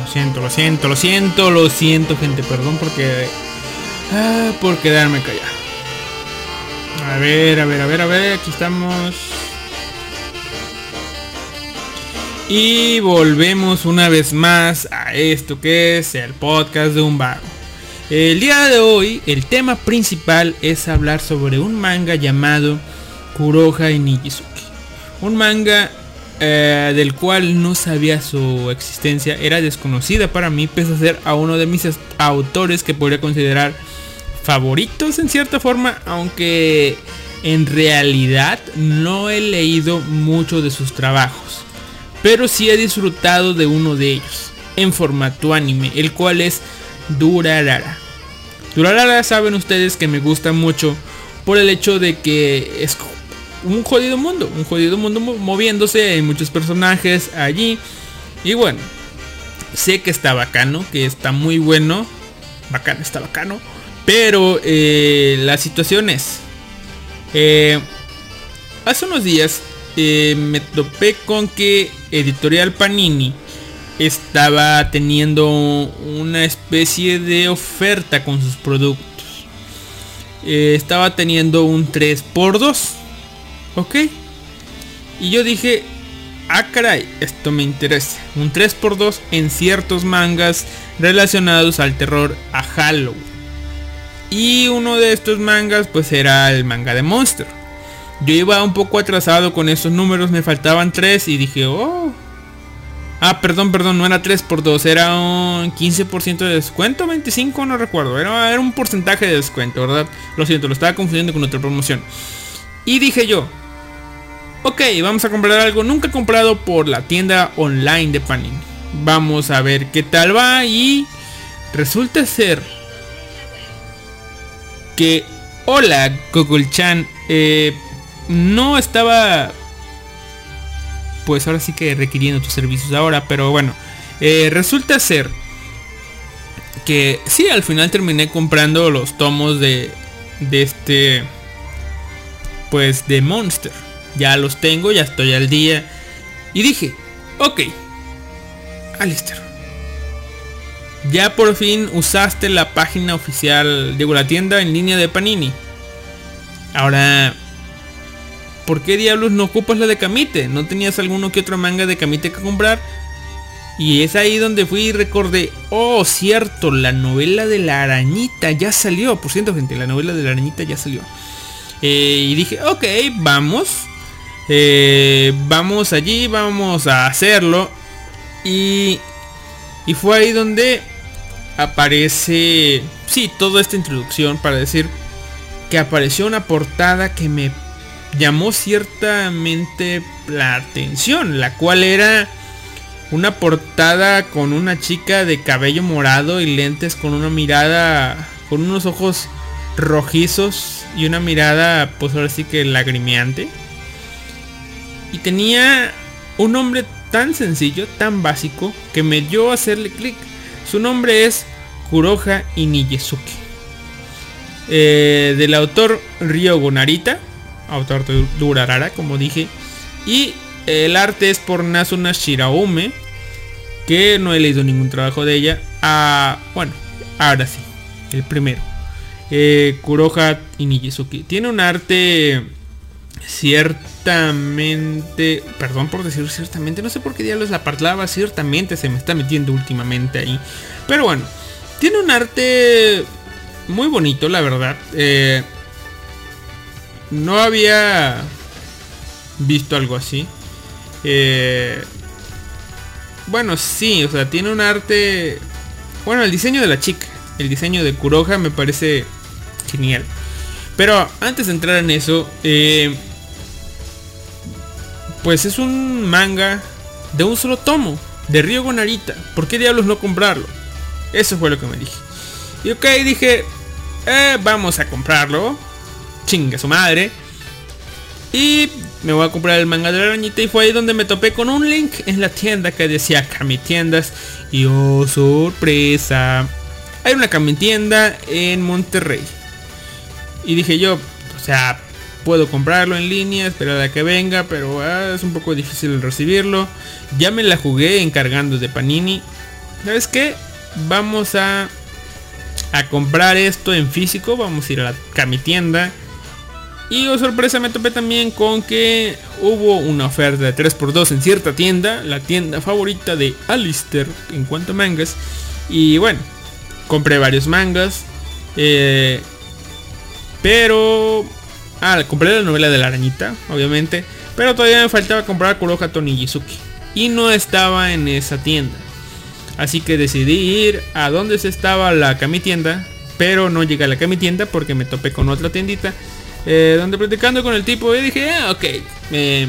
Lo siento, lo siento, lo siento, lo siento, gente. Perdón porque... Ah, por quedarme callado. A ver, a ver, a ver, a ver. Aquí estamos. Y volvemos una vez más a esto que es el podcast de un vago. El día de hoy el tema principal es hablar sobre un manga llamado Kuroha Nijizuki. Un manga eh, del cual no sabía su existencia, era desconocida para mí pese a ser a uno de mis autores que podría considerar favoritos en cierta forma, aunque en realidad no he leído mucho de sus trabajos pero sí he disfrutado de uno de ellos, en formato anime, el cual es Durarara. Durarara saben ustedes que me gusta mucho por el hecho de que es un jodido mundo, un jodido mundo moviéndose, hay muchos personajes allí. Y bueno, sé que está bacano, que está muy bueno, bacano, está bacano, pero eh, la situación es, eh, hace unos días eh, me topé con que Editorial Panini estaba teniendo una especie de oferta con sus productos. Estaba teniendo un 3x2. ¿Ok? Y yo dije, ah caray, esto me interesa. Un 3x2 en ciertos mangas relacionados al terror a Halloween. Y uno de estos mangas pues era el manga de Monster. Yo iba un poco atrasado con esos números, me faltaban 3 y dije, oh. Ah, perdón, perdón, no era 3 por 2, era un 15% de descuento, 25, no recuerdo, era, era un porcentaje de descuento, ¿verdad? Lo siento, lo estaba confundiendo con otra promoción. Y dije yo, ok, vamos a comprar algo nunca comprado por la tienda online de Panini. Vamos a ver qué tal va y resulta ser que, hola, Google-chan, eh, no estaba pues ahora sí que requiriendo tus servicios ahora, pero bueno, eh, resulta ser que sí, al final terminé comprando los tomos de, de este, pues de Monster. Ya los tengo, ya estoy al día. Y dije, ok, Alistair, ya por fin usaste la página oficial, digo, la tienda en línea de Panini. Ahora ¿por qué diablos no ocupas la de Kamite? ¿No tenías alguno que otro manga de Kamite que comprar? Y es ahí donde fui y recordé, oh, cierto, la novela de la arañita ya salió. Por cierto, gente, la novela de la arañita ya salió. Eh, y dije, ok, vamos. Eh, vamos allí, vamos a hacerlo. Y, y fue ahí donde aparece, sí, toda esta introducción para decir que apareció una portada que me llamó ciertamente la atención, la cual era una portada con una chica de cabello morado y lentes con una mirada, con unos ojos rojizos y una mirada, pues ahora sí que lagrimeante. Y tenía un nombre tan sencillo, tan básico, que me dio a hacerle clic. Su nombre es Kuroha Iniyesuke. Eh, del autor Ryogo Narita autor de Durarara, como dije. Y el arte es por Nasuna Shiraume, que no he leído ningún trabajo de ella. Ah, bueno, ahora sí, el primero. Eh, Kuroha Inijizuki. Tiene un arte ciertamente, perdón por decir ciertamente, no sé por qué diablos la parlaba, ciertamente se me está metiendo últimamente ahí. Pero bueno, tiene un arte muy bonito, la verdad. Eh, no había visto algo así. Eh, bueno, sí, o sea, tiene un arte... Bueno, el diseño de la chica, el diseño de Kuroha me parece genial. Pero antes de entrar en eso, eh, pues es un manga de un solo tomo, de Ryo Narita. ¿Por qué diablos no comprarlo? Eso fue lo que me dije. Y ok, dije, eh, vamos a comprarlo chinga su madre. Y me voy a comprar el manga de la arañita y fue ahí donde me topé con un link en la tienda que decía Kami Tiendas. Y oh, sorpresa. Hay una Kami Tienda en Monterrey. Y dije yo, o sea, puedo comprarlo en línea, esperar a que venga, pero ah, es un poco difícil recibirlo. Ya me la jugué encargando de Panini. ¿Sabes qué? Vamos a, a comprar esto en físico. Vamos a ir a la camitienda. Y oh, sorpresa me topé también con que hubo una oferta de 3x2 en cierta tienda, la tienda favorita de Alistair en cuanto a mangas. Y bueno, compré varios mangas. Eh, pero... Ah, compré la novela de la arañita, obviamente. Pero todavía me faltaba comprar Kuroha Tonijizuki. Y no estaba en esa tienda. Así que decidí ir a donde se estaba la camitienda. Pero no llegué a la camitienda porque me topé con otra tiendita. Eh, donde platicando con el tipo y dije, ah, ok. Eh,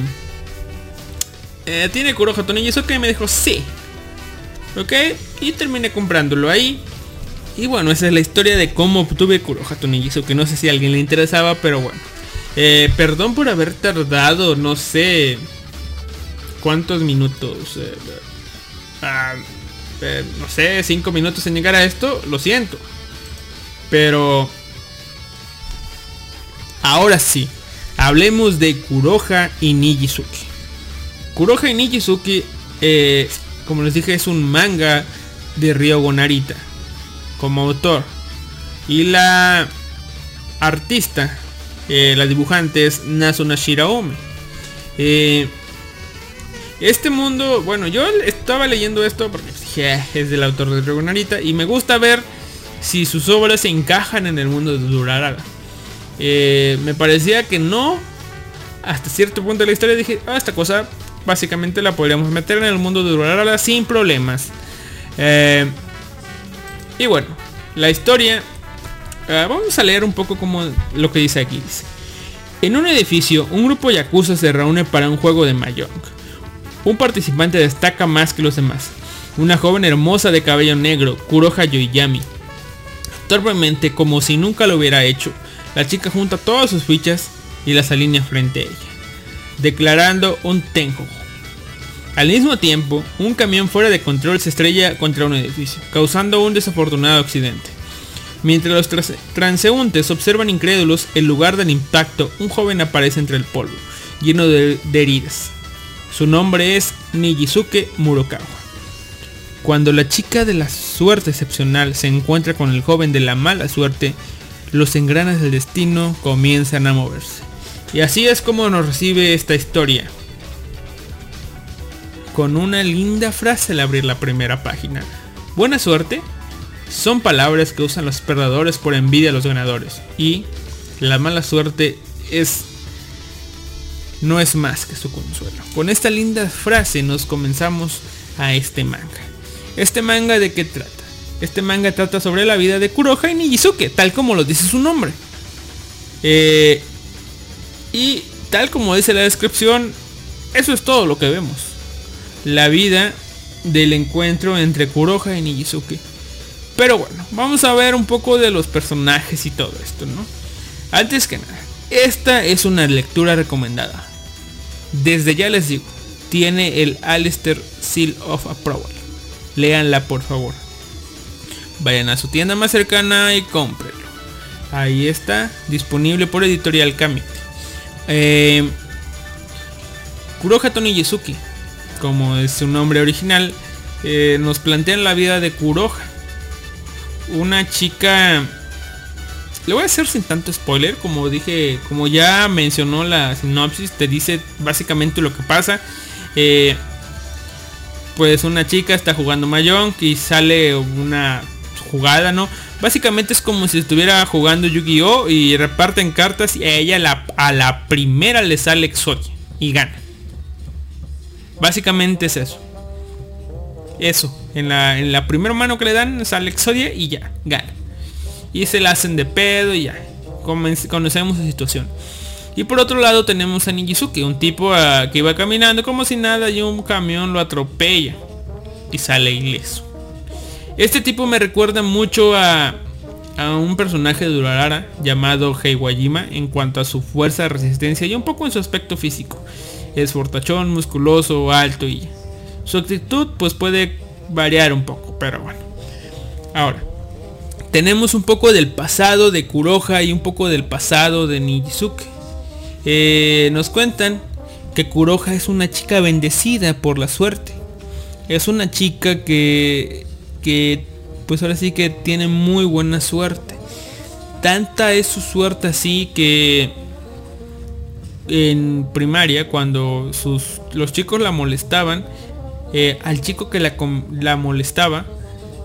eh, ¿Tiene Kuroha Tonijizuki? Y me dijo, sí. Ok. Y terminé comprándolo ahí. Y bueno, esa es la historia de cómo obtuve Kuroha que no sé si a alguien le interesaba, pero bueno. Eh, perdón por haber tardado, no sé cuántos minutos. Eh, ah, eh, no sé, cinco minutos en llegar a esto, lo siento. Pero... Ahora sí, hablemos de Kuroha y Nijizuki. Kuroha y Nijizuki, como les dije, es un manga de Ryogo Narita como autor. Y la artista, eh, la dibujante es Nasuna Shiraome. Eh, este mundo, bueno, yo estaba leyendo esto porque dije, ah, es del autor de Dragonarita y me gusta ver si sus obras se encajan en el mundo de Durarara. Eh, me parecía que no. Hasta cierto punto de la historia dije, ah, esta cosa básicamente la podríamos meter en el mundo de Durarara sin problemas. Y bueno, la historia... Ah, vamos a leer un poco como lo que dice aquí. En un edificio, un grupo de yakuza se reúne para un juego de Mahjong. Un participante destaca más que los demás. Una joven hermosa de cabello negro, Kuroha Yoiyami. Torpemente, como si nunca lo hubiera hecho, la chica junta todas sus fichas y las alinea frente a ella, declarando un tenjo. Al mismo tiempo, un camión fuera de control se estrella contra un edificio, causando un desafortunado accidente. Mientras los transeúntes observan incrédulos el lugar del impacto, un joven aparece entre el polvo, lleno de, heridas. Su nombre es Nijizuke Murokawa. Cuando la chica de la suerte excepcional se encuentra con el joven de la mala suerte, los engranes del destino comienzan a moverse. Y así es como nos recibe esta historia con una linda frase al abrir la primera página. Buena suerte son palabras que usan los perdedores por envidia a los ganadores. Y la mala suerte es no es más que su consuelo. Con esta linda frase nos comenzamos a este manga. Este manga de qué trata? Este manga trata sobre la vida de Kuroha y Nijizuke, tal como lo dice su nombre. Eh, y tal como dice la descripción, eso es todo lo que vemos la vida del encuentro entre Kuroha y Nijizuki. Pero bueno, vamos a ver un poco de los personajes y todo esto, ¿no? Antes que nada, esta es una lectura recomendada. Desde ya les digo, tiene el Alistair Seal of Approval. Léanla por favor. Vayan a su tienda más cercana y cómprenlo. Ahí está, disponible por Editorial Kamite. Eh, Kuroha Tonijizuki como es su nombre original, eh, nos plantean la vida de Kuroha. Una chica... Le voy a hacer sin tanto spoiler, como dije, como ya mencionó la sinopsis, te dice básicamente lo que pasa. Eh, pues una chica está jugando Mahjong y sale una jugada, ¿no? Básicamente es como si estuviera jugando Yu-Gi-Oh! y reparten cartas y a ella a la primera le sale Exodia y gana. Básicamente es eso. Eso. En la, en la primera mano que le dan sale Exodia y ya, gana. Y se la hacen de pedo y ya. Conocemos la situación. Y por otro lado tenemos a Nijizuki, un tipo ah, que iba caminando como si nada y un camión lo atropella. Y sale ileso. Este tipo me recuerda mucho a, a un personaje de Durarara llamado Heiwajima en cuanto a su fuerza, resistencia y un poco en su aspecto físico es fortachón, musculoso, alto y su actitud pues puede variar un poco, pero bueno. Ahora, tenemos un poco del pasado de Kuroha y un poco del pasado de Nijizuke. eh, nos cuentan que Kuroha es una chica bendecida por la suerte. Es una chica que, que pues ahora sí que tiene muy buena suerte. Tanta es su suerte así que en primaria cuando sus, los chicos la molestaban, eh, al chico que la, molestaba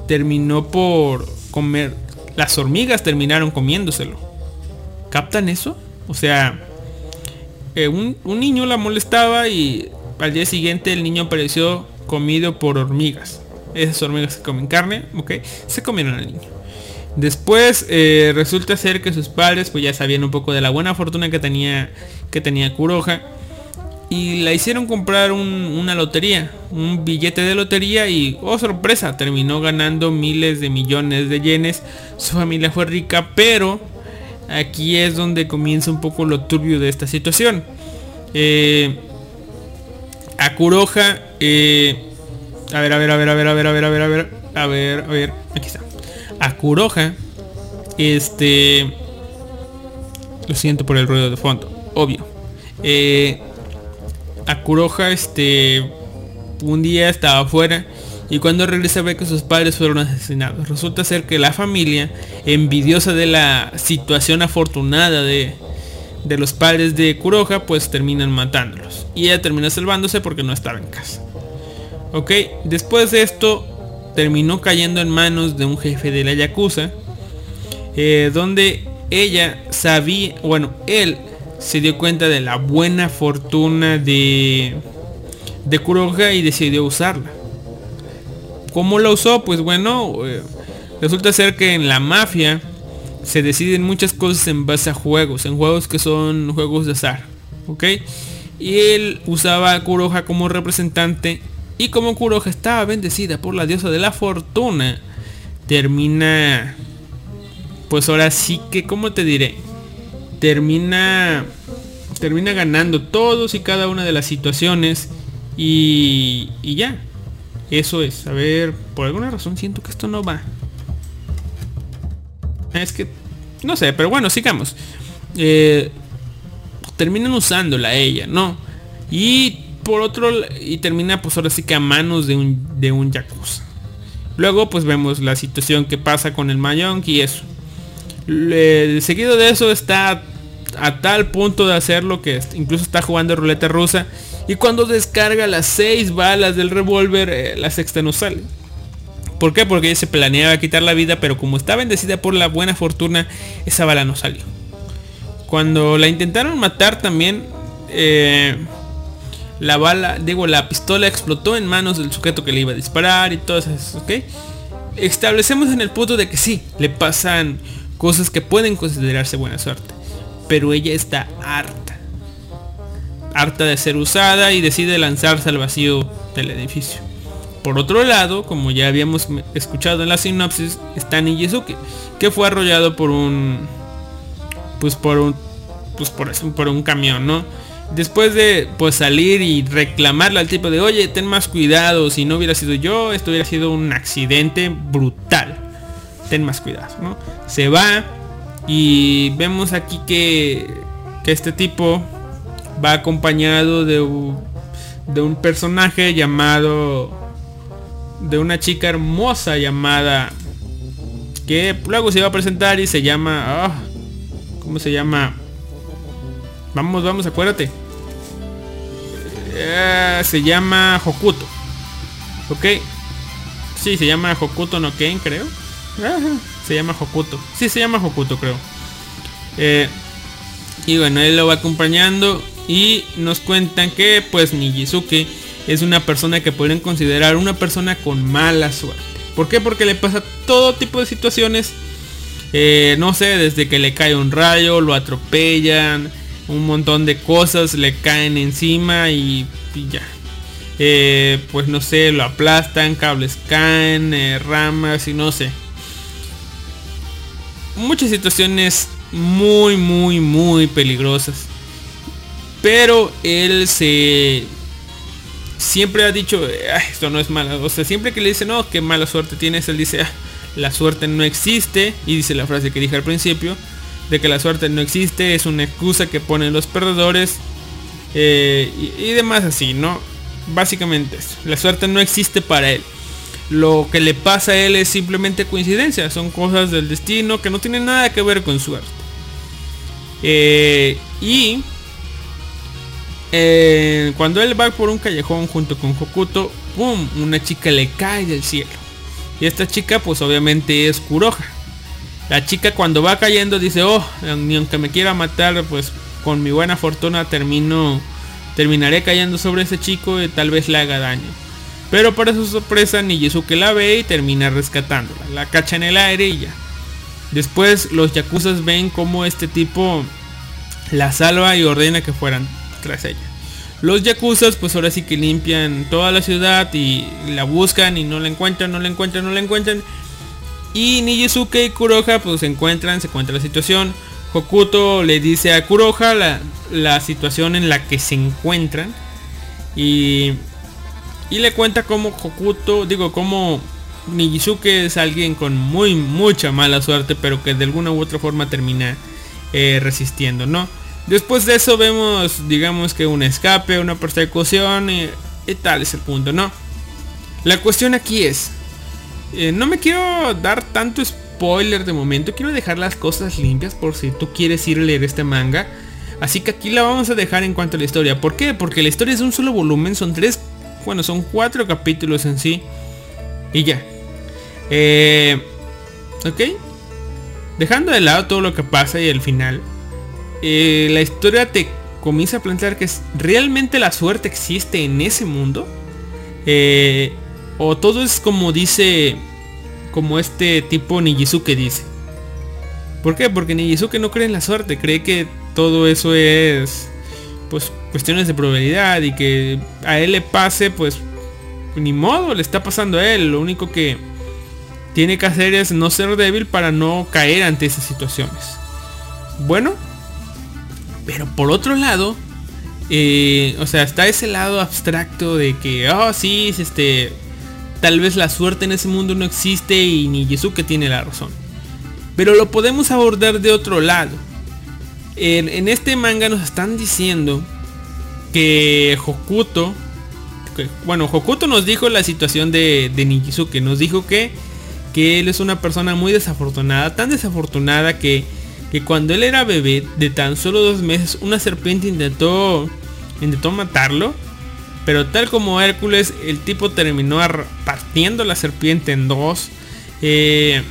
terminó por comer, las hormigas terminaron comiéndoselo. ¿Captan eso? O sea, eh, un, niño la molestaba y al día siguiente el niño apareció comido por hormigas. Esas hormigas que comen carne, ok, se comieron al niño. Después eh, resulta ser que sus padres pues ya sabían un poco de la buena fortuna que tenía que tenía Kuroha y la hicieron comprar una lotería, un billete de lotería y, oh sorpresa, terminó ganando miles de millones de yenes. Su familia fue rica, pero aquí es donde comienza un poco lo turbio de esta situación. Eh, a Kuroha, eh, a ver, a ver, a ver, a ver, a ver, a ver, a ver, a ver, a ver, a ver, aquí está. A Kuroha, este, lo siento por el ruido de fondo, obvio. Eh, a Kuroha este un día estaba afuera y cuando regresa ve que sus padres fueron asesinados. Resulta ser que la familia, envidiosa de la situación afortunada de, de los padres de Kuroha, pues terminan matándolos. Y ella termina salvándose porque no estaba en casa. Ok, después de esto terminó cayendo en manos de un jefe de la Yakuza, eh, donde ella sabía, bueno, él se dio cuenta de la buena fortuna de, de Kuroha y decidió usarla. ¿Cómo la usó? Pues bueno, eh, resulta ser que en la mafia se deciden muchas cosas en base a juegos, en juegos que son juegos de azar. ¿Ok? Y él usaba a Kuroha como representante y como Kuroha estaba bendecida por la diosa de la fortuna, termina... Pues ahora sí que, ¿cómo te diré? Termina termina ganando todos y cada una de las situaciones y, y ya. Eso es. A ver por alguna razón siento que esto no va. Es que no sé pero bueno sigamos. Eh, terminan usándola ella no y por otro y termina pues ahora sí que a manos de un de un yakuza. Luego pues vemos la situación que pasa con el mayong y eso seguido de eso está a tal punto de hacerlo que incluso está jugando ruleta rusa y cuando descarga las seis balas del revólver eh, la sexta no sale. ¿Por qué? Porque ella se planeaba quitar la vida, pero como está bendecida por la buena fortuna, esa bala no salió. Cuando la intentaron matar también, eh, la bala, digo, la pistola explotó en manos del sujeto que le iba a disparar y todo eso, ¿ok? Establecemos en el punto de que sí, le pasan cosas que pueden considerarse buena suerte. Pero ella está harta. Harta de ser usada y decide lanzarse al vacío del edificio. Por otro lado, como ya habíamos escuchado en la sinopsis, está Nijizuke, que fue arrollado por un pues por un pues por, por un camión, ¿no? Después de pues salir y reclamarle al tipo de, "Oye, ten más cuidado, si no hubiera sido yo, esto hubiera sido un accidente brutal." Ten más cuidado, ¿no? Se va y vemos aquí que, que este tipo va acompañado de un, de un personaje llamado de una chica hermosa llamada que luego se va a presentar y se llama ah, ¿cómo se llama? Vamos, vamos, acuérdate. Eh, se llama Hokuto. Ok. Sí, se llama Hokuto no Ken, creo. Se llama Hokuto. Sí, se llama Hokuto, creo. Eh, y bueno, él lo va acompañando y nos cuentan que pues Nijizuke es una persona que pueden considerar una persona con mala suerte. ¿Por qué? Porque le pasa todo tipo de situaciones. Eh, no sé, desde que le cae un rayo, lo atropellan, un montón de cosas le caen encima y, ya. Eh, pues no sé, lo aplastan, cables caen, ramas y no sé muchas situaciones muy, muy, muy peligrosas. Pero él se... Siempre ha dicho, esto no es mala. O sea, siempre que le dice, no, qué mala suerte tienes, él dice, ah, la suerte no existe. Y dice la frase que dije al principio. de que la suerte no existe, es una excusa que ponen los perdedores eh, y, y demás así, ¿no? Básicamente eso. La suerte no existe para él. Lo que le pasa a él es simplemente coincidencia, son cosas del destino que no tienen nada que ver con suerte. Eh, y eh, cuando él va por un callejón junto con Hokuto, ¡pum! Una chica le cae del cielo. Y esta chica pues obviamente es Kuroha. La chica cuando va cayendo dice, oh, ni aunque me quiera matar, pues con mi buena fortuna termino, terminaré cayendo sobre ese chico y tal vez le haga daño. Pero para su sorpresa Nijizuke la ve y termina rescatándola. La cacha en el aire y ya. Después los yakuzas ven como este tipo la salva y ordena que fueran tras ella. Los yakuzas pues ahora sí que limpian toda la ciudad y la buscan y no la encuentran, no la encuentran, no la encuentran. Y Nijizuke y Kuroha pues se encuentran, se encuentra la situación. Hokuto le dice a Kuroha la, la situación en la que se encuentran. Y, y le cuenta como Hokuto, digo, como Nijizuke es alguien con muy mucha mala suerte, pero que de alguna u otra forma termina eh, resistiendo, ¿no? Después de eso vemos, digamos que un escape, una persecución y, tal es el punto, ¿no? La cuestión aquí es, eh, no me quiero dar tanto spoiler de momento, quiero dejar las cosas limpias por si tú quieres ir a leer este manga. Así que aquí la vamos a dejar en cuanto a la historia. ¿Por qué? Porque la historia es un solo volumen, son tres, bueno, son cuatro capítulos en sí. Y ya. Eh, ok. Dejando de lado todo lo que pasa y el final. eh, la historia te comienza a plantear que realmente la suerte existe en ese mundo. Eh, o todo es como dice, como este tipo Nijizuke dice. ¿Por qué? Porque Nijizuke no cree en la suerte, cree que todo eso es pues cuestiones de probabilidad y que a él le pase pues ni modo, le está pasando a él, lo único que tiene que hacer es no ser débil para no caer ante esas situaciones. Bueno, pero por otro lado, eh, o sea, está ese lado abstracto de que, oh, sí, es este, tal vez la suerte en ese mundo no existe y ni Nijizuke tiene la razón. Pero lo podemos abordar de otro lado. En, este manga nos están diciendo que Hokuto, bueno, Hokuto nos dijo la situación de, de Nijizuke, nos dijo que, que él es una persona muy desafortunada, tan desafortunada que, que cuando él era bebé, de tan solo dos meses, una serpiente intentó, intentó matarlo, pero tal como Hércules, el tipo terminó ar- partiendo la serpiente en dos. eh,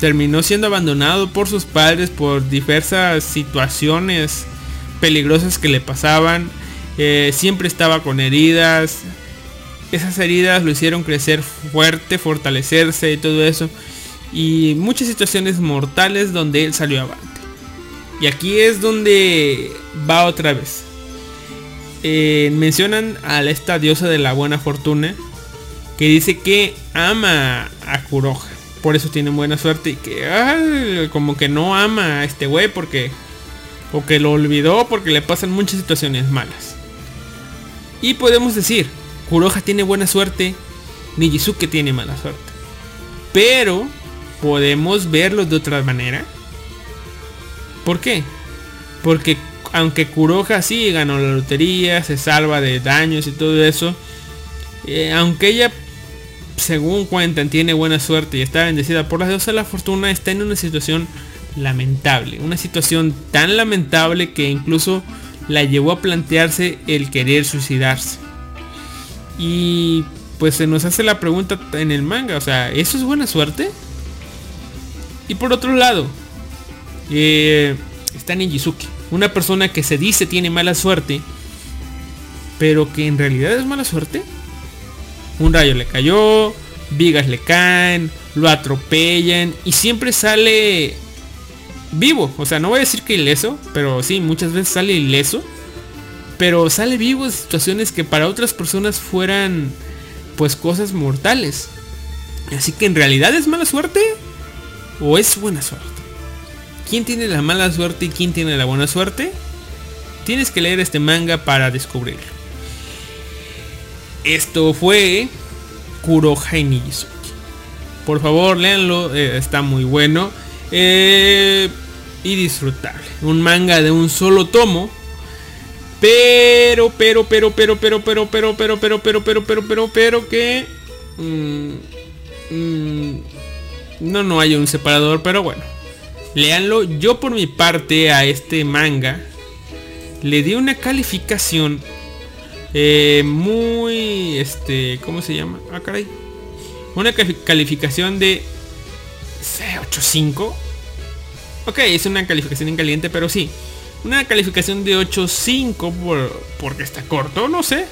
terminó siendo abandonado por sus padres por diversas situaciones peligrosas que le pasaban. eh, siempre estaba con heridas. Esas heridas lo hicieron crecer fuerte, fortalecerse y todo eso. Y muchas situaciones mortales donde él salió avante. Y aquí es donde va otra vez. Eh, mencionan a esta diosa de la buena fortuna que dice que ama a Kuroha. Por eso tiene buena suerte y que ay, como que no ama a este güey porque o que lo olvidó porque le pasan muchas situaciones malas. Y podemos decir, Kuroha tiene buena suerte, Nijizuke tiene mala suerte. Pero podemos verlo de otra manera. ¿Por qué? Porque aunque Kuroha sí ganó la lotería, se salva de daños y todo eso, eh, aunque ella, según cuentan, tiene buena suerte y está bendecida por las diosas la fortuna, está en una situación lamentable. Una situación tan lamentable que incluso la llevó a plantearse el querer suicidarse. Y pues se nos hace la pregunta en el manga, o sea, ¿eso es buena suerte? Y por otro lado, eh, está Ninjizuki, una persona que se dice tiene mala suerte, pero que en realidad es mala suerte. Un rayo le cayó, vigas le caen, lo atropellan y siempre sale vivo. O sea, no voy a decir que ileso, pero sí, muchas veces sale ileso. Pero sale vivo en situaciones que para otras personas fueran pues cosas mortales. Así que en realidad es mala suerte o es buena suerte. ¿Quién tiene la mala suerte y quién tiene la buena suerte? Tienes que leer este manga para descubrirlo. Esto fue Kuroha Nijizuki. Por favor, léanlo, eh, está muy bueno. Eh, y disfrutable. Un manga de un solo tomo. Pero, pero, pero, pero, pero, pero, pero, pero, pero, pero, pero, pero, pero, pero que... no, no hay un separador, pero bueno. Leanlo. Yo por mi parte a este manga le di una calificación muy, este, ¿cómo se llama? Ah, caray. Una calificación de 8.5. Ok, es una calificación en caliente, pero sí. Una calificación de 8.5 por, porque está corto, no sé.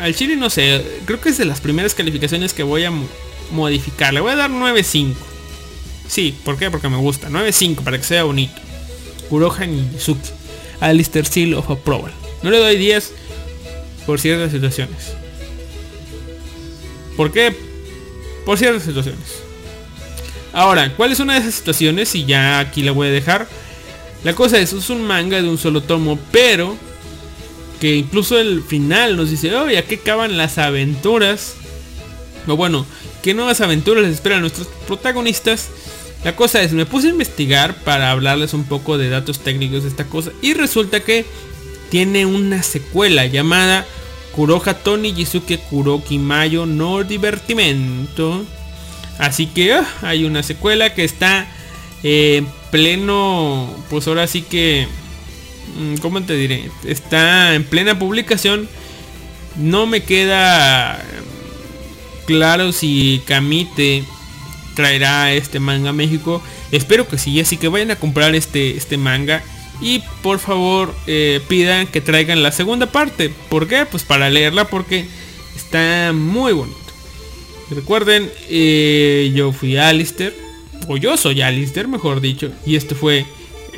Al chile no sé, creo que es de las primeras calificaciones que voy a modificar. Le voy a dar 9.5. Sí, ¿por qué? Porque me gusta. 9.5 para que sea bonito. Kuroha Nizuki. Alistair Seal of Approval. No le doy 10 por ciertas situaciones. ¿Por qué? Por ciertas situaciones. Ahora, ¿cuál es una de esas situaciones? Y ya aquí la voy a dejar. La cosa es, es un manga de un solo tomo, pero que incluso el final nos dice, oh, ¿a qué acaban las aventuras? O bueno, ¿qué nuevas aventuras les esperan a nuestros protagonistas? La cosa es, me puse a investigar para hablarles un poco de datos técnicos de esta cosa y resulta que tiene una secuela llamada Kuroha Toni Jisuke Kuroki Mayo no Divertimento Así que ah, hay una secuela que está en eh, pleno, pues ahora sí que, mm, ¿cómo te diré? Está en plena publicación. No me queda mm, claro si Kamite traerá este manga a México. Espero que sí, así que vayan a comprar este, este manga. Y por favor eh, pidan que traigan la segunda parte. ¿Por qué? Pues para leerla porque está muy bonito. Recuerden, eh, yo fui Alister, o yo soy Alister, mejor dicho, y este fue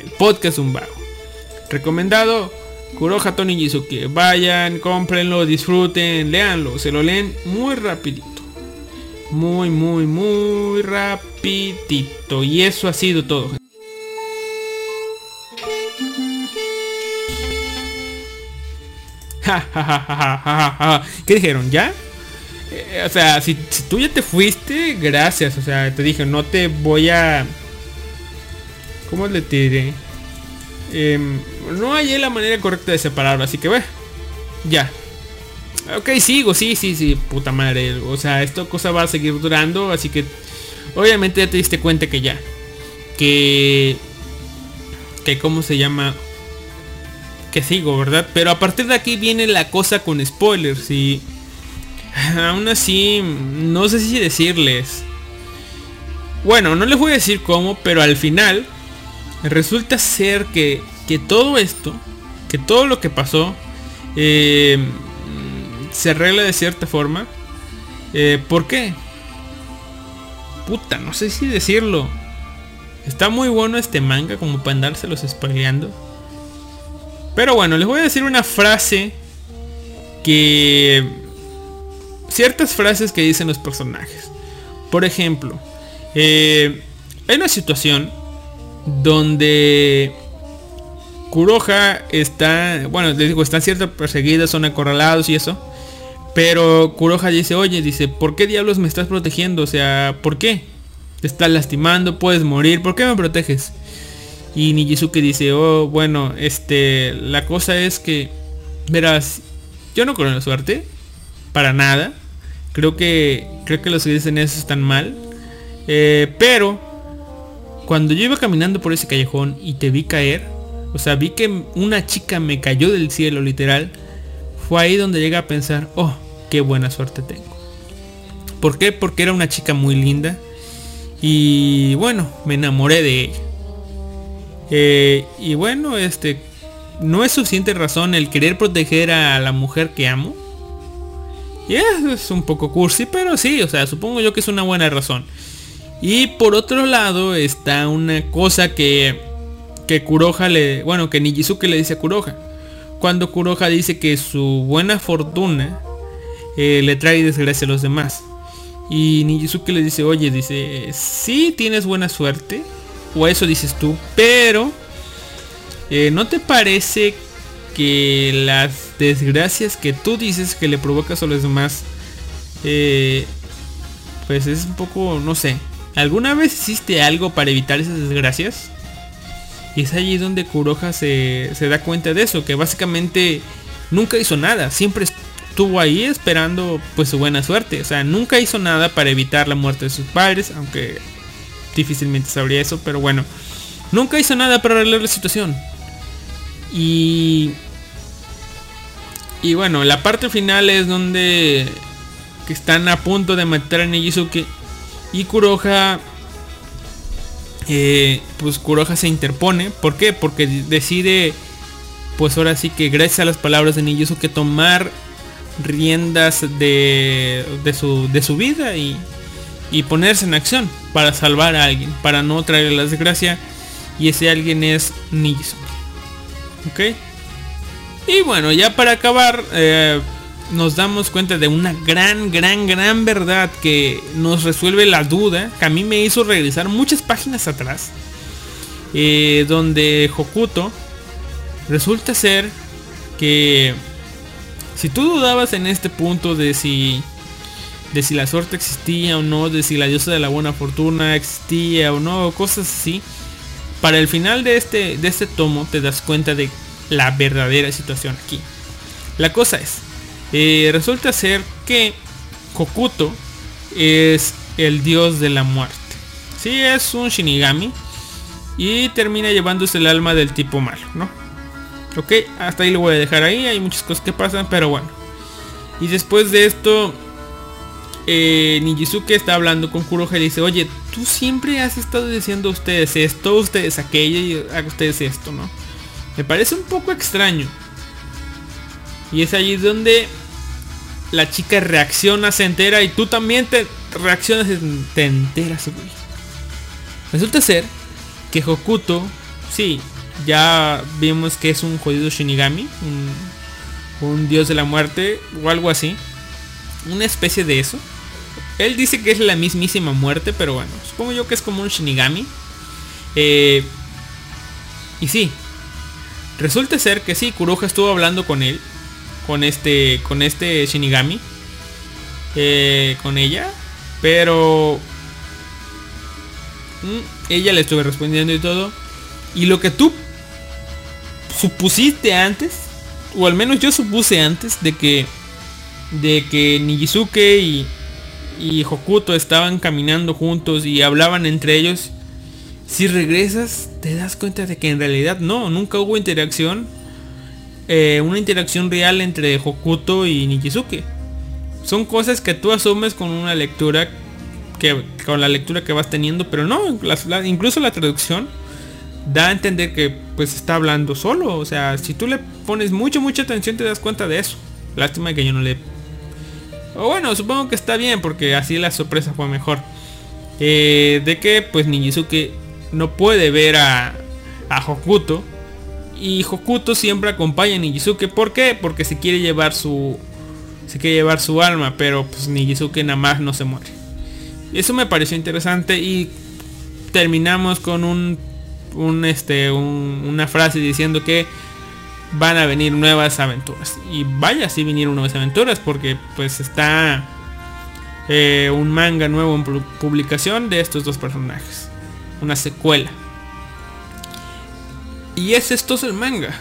el podcast Un Vago. Recomendado, Kuroha Tony que Vayan, cómprenlo, disfruten, leanlo, se lo leen muy rapidito. Muy, muy, muy rapidito. Y eso ha sido todo. ¿Qué dijeron? ¿Ya? Eh, o sea, si, tú ya te fuiste, gracias. O sea, te dije, no te voy a... ¿Cómo le diré? Em, no hay la manera correcta de separarlo, así que bueno, ya. Ok, sigo, sí, sí, sí, puta madre. O sea, esta cosa va a seguir durando, así que obviamente ya te diste cuenta que ya. Que... Que cómo se llama... Que sigo, ¿verdad? Pero a partir de aquí viene la cosa con spoilers y... Aún así, no sé si decirles. Bueno, no les voy a decir cómo, pero al final resulta ser que, que todo esto, que todo lo que pasó, eh, se arregla de cierta forma. Eh, ¿Por qué? Puta, no sé si decirlo. Está muy bueno este manga como para andárselos spoileando. Pero bueno, les voy a decir una frase que ciertas frases que dicen los personajes. Por ejemplo, eh, hay una situación donde Kuroha está, bueno, les digo, están ciertas perseguidas, son acorralados y eso. Pero Kuroha dice, oye, dice, ¿por qué diablos me estás protegiendo? O sea, ¿por qué? Te estás lastimando, puedes morir, ¿por qué me proteges? Y Nijizuke dice, oh, bueno, este, la cosa es que, verás, yo no creo en la suerte, para nada. Creo que creo que los que dicen eso están mal. Eh, pero cuando yo iba caminando por ese callejón y te vi caer, o sea, vi que una chica me cayó del cielo literal, fue ahí donde llegué a pensar, oh, qué buena suerte tengo. ¿Por qué? Porque era una chica muy linda y bueno, me enamoré de ella. Eh, y bueno, este, no es suficiente razón el querer proteger a la mujer que amo y es un poco cursi, pero sí, o sea, supongo yo que es una buena razón. Y por otro lado está una cosa que, que Kuroha le... Bueno, que Nijizuke le dice a Kuroha. Cuando Kuroha dice que su buena fortuna eh, le trae desgracia a los demás. Y Nijizuke le dice, oye, dice, sí tienes buena suerte. O eso dices tú. Pero... Eh, ¿No te parece que las desgracias que tú dices que le provocas a los demás, eh, pues es un poco, no sé. ¿Alguna vez hiciste algo para evitar esas desgracias? Y es allí donde Kuroha se, se da cuenta de eso, que básicamente nunca hizo nada, siempre estuvo ahí esperando pues su buena suerte. O sea, nunca hizo nada para evitar la muerte de sus padres, aunque difícilmente sabría eso, pero bueno. Nunca hizo nada para arreglar la situación. Y... Y bueno, la parte final es donde que están a punto de matar a Nijizuke y Kuroha eh, pues Kuroha se interpone. ¿Por qué? Porque decide pues ahora sí que gracias a las palabras de Nijizuke tomar riendas de, de, su, de su vida y, y ponerse en acción para salvar a alguien, para no traerle la desgracia. Y ese alguien es Nijizuke. ¿Ok? Y bueno, ya para acabar, eh, nos damos cuenta de una gran, gran, gran verdad que nos resuelve la duda, que a mí me hizo regresar muchas páginas atrás, eh, donde Hokuto resulta ser que si tú dudabas en este punto de si de si la suerte existía o no, de si la diosa de la buena fortuna existía o no, cosas así, para el final de este de este tomo te das cuenta de la verdadera situación aquí. La cosa es, eh, resulta ser que Kokuto es el dios de la muerte. Sí, es un Shinigami. Y termina llevándose el alma del tipo malo, ¿no? Ok, hasta ahí lo voy a dejar ahí. Hay muchas cosas que pasan, pero bueno. Y después de esto, eh, Nijizuke está hablando con Kuroha y dice, oye, tú siempre has estado diciendo a ustedes esto, ustedes aquello y a ustedes esto, ¿no? Me parece un poco extraño. Y es allí donde la chica reacciona, se entera y tú también te reaccionas, te enteras, güey. Resulta ser que Hokuto, sí, ya vimos que es un jodido Shinigami, un, dios de la muerte o algo así. Una especie de eso. Él dice que es la mismísima muerte, pero bueno, supongo yo que es como un Shinigami. Eh, y sí, resulta ser que sí, Kuroha estuvo hablando con él con este con este Shinigami eh, con ella pero mm, ella le estuve respondiendo y todo y lo que tú supusiste antes o al menos yo supuse antes de que de que Nijizuke y, y Hokuto estaban caminando juntos y hablaban entre ellos si regresas te das cuenta de que en realidad no nunca hubo interacción eh, una interacción real entre Hokuto y Nijizuke. Son cosas que tú asumes con una lectura que con la lectura que vas teniendo, pero no, incluso la traducción da a entender que pues está hablando solo, o sea, si tú le pones mucho mucha atención te das cuenta de eso. Lástima que yo no le o bueno, supongo que está bien porque así la sorpresa fue mejor. Eh, de que pues Nijizuke no puede ver a, a Hokuto y Hokuto siempre acompaña a Nijizuke. ¿Por qué? Porque se quiere llevar su. Se quiere llevar su alma. Pero pues Nijizuke nada más no se muere. Eso me pareció interesante. Y terminamos con un. un este. una frase diciendo que van a venir nuevas aventuras. Y vaya si vinieron nuevas aventuras. Porque pues está. Eh, un manga nuevo en publicación de estos dos personajes. Una secuela. Y es esto es el manga.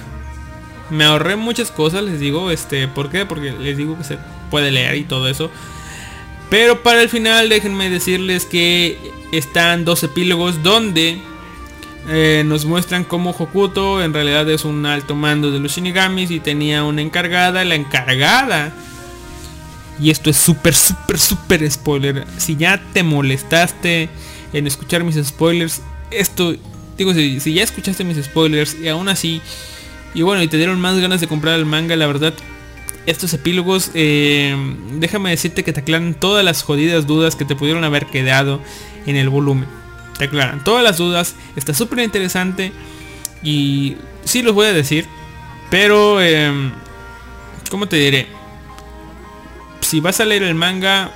Me ahorré muchas cosas, les digo, este, ¿por qué? Porque les digo que se puede leer y todo eso. Pero para el final déjenme decirles que están dos epílogos donde eh, nos muestran cómo Hokuto en realidad es un alto mando de los Shinigamis y tenía una encargada. La encargada. Y esto es súper, súper, súper spoiler. Si ya te molestaste en escuchar mis spoilers, esto Digo, si, ya escuchaste mis spoilers y aún así, y bueno, y te dieron más ganas de comprar el manga, la verdad, estos epílogos, eh, déjame decirte que te aclaran todas las jodidas dudas que te pudieron haber quedado en el volumen. Te aclaran todas las dudas, está súper interesante y sí los voy a decir, pero, eh, ¿cómo te diré? Si vas a leer el manga,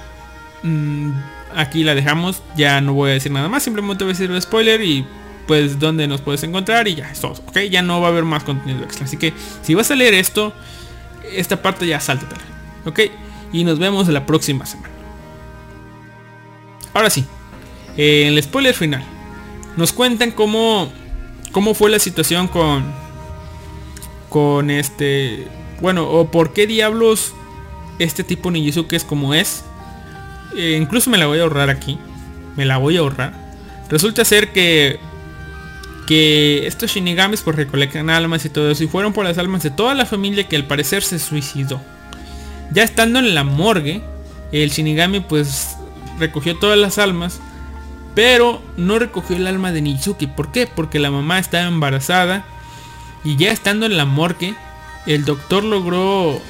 mm, aquí la dejamos, ya no voy a decir nada más, simplemente voy a decir el spoiler y pues dónde nos puedes encontrar y ya es todo, ok, ya no va a haber más contenido extra, así que si vas a leer esto, esta parte ya sáltatela, ok, y nos vemos la próxima semana. Ahora sí, en el spoiler final, nos cuentan cómo cómo fue la situación con con este bueno o por qué diablos este tipo Nijizuke es como es. Eh, incluso me la voy a ahorrar aquí. Me la voy a ahorrar. Resulta ser que que estos shinigamis pues recolectan almas y todo eso y fueron por las almas de toda la familia que al parecer se suicidó. Ya estando en la morgue el shinigami pues recogió todas las almas pero no recogió el alma de Nizuki. ¿Por qué? Porque la mamá estaba embarazada. Y ya estando en la morgue, el doctor logró.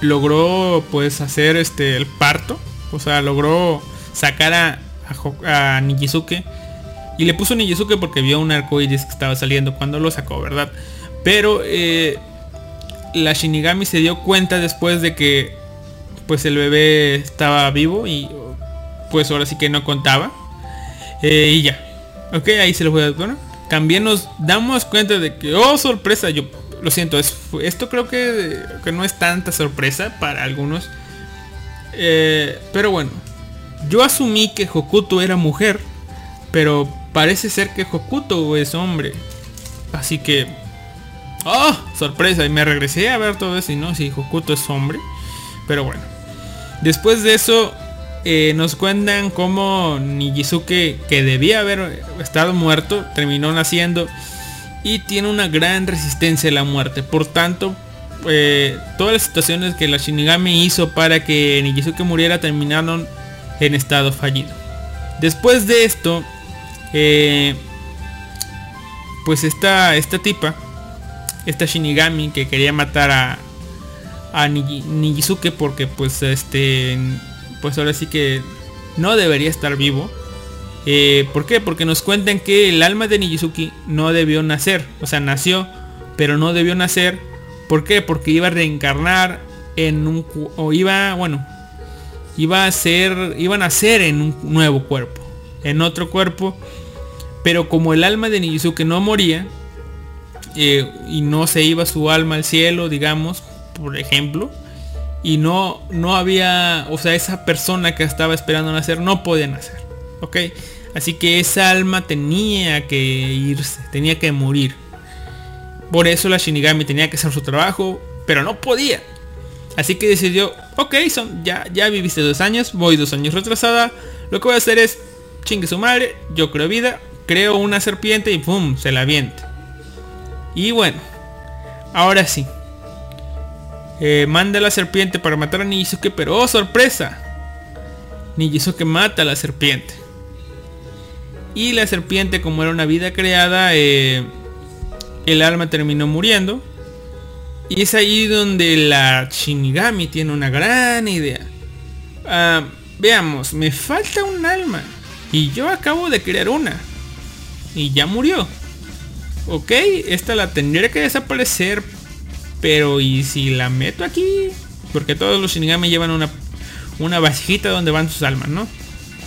Logró pues hacer este el parto. O sea, logró sacar a, a. Y le puso Nijizuke porque vio un arco iris que estaba saliendo cuando lo sacó, ¿verdad? Pero eh, la Shinigami se dio cuenta después de que pues el bebé estaba vivo y pues ahora sí que no contaba. Eh, y ya. Ok, ahí se lo voy a... Bueno, también nos damos cuenta de que, oh, sorpresa, yo lo siento, es, esto creo que, que, no es tanta sorpresa para algunos. Eh, pero bueno, yo asumí que Hokuto era mujer, pero parece ser que Hokuto es hombre. Así que, oh, sorpresa, y me regresé a ver todo eso y no, si Hokuto es hombre. Pero bueno, después de eso eh, nos cuentan cómo Nijizuke, que debía haber estado muerto, terminó naciendo y tiene una gran resistencia a la muerte. Por tanto, eh, todas las situaciones que la Shinigami hizo para que Nijizuke muriera terminaron en estado fallido. Después de esto, eh, pues esta, esta tipa, esta Shinigami que quería matar a, a Nijizuke porque pues este pues ahora sí que no debería estar vivo. Eh, ¿Por qué? Porque nos cuentan que el alma de Nijizuki no debió nacer. O sea, nació, pero no debió nacer. ¿Por qué? Porque iba a reencarnar en un... O iba, bueno, iba a ser... Iba a nacer en un nuevo cuerpo. En otro cuerpo. Pero como el alma de Nijizuki no moría. Eh, y no se iba su alma al cielo, digamos, por ejemplo y no, no había, o sea, esa persona que estaba esperando nacer no podía nacer. ¿Ok? Así que esa alma tenía que irse, tenía que morir. Por eso la Shinigami tenía que hacer su trabajo, pero no podía. Así que decidió, ok, son, ya, ya viviste dos años, voy dos años retrasada. Lo que voy a hacer es, chingue su madre, yo creo vida, creo una serpiente y pum, se la avienta. Y bueno, ahora sí, eh, manda la serpiente para matar a Nijizuke, pero ¡oh, sorpresa! Nijizuke mata a la serpiente. Y la serpiente, como era una vida creada, eh, el alma terminó muriendo. Y es ahí donde la Shinigami tiene una gran idea. Ah, veamos, me falta un alma. Y yo acabo de crear una. Y ya murió. Ok, esta la tendría que desaparecer pero ¿y si la meto aquí? Porque todos los Shinigami llevan una, una vasijita donde van sus almas, ¿no?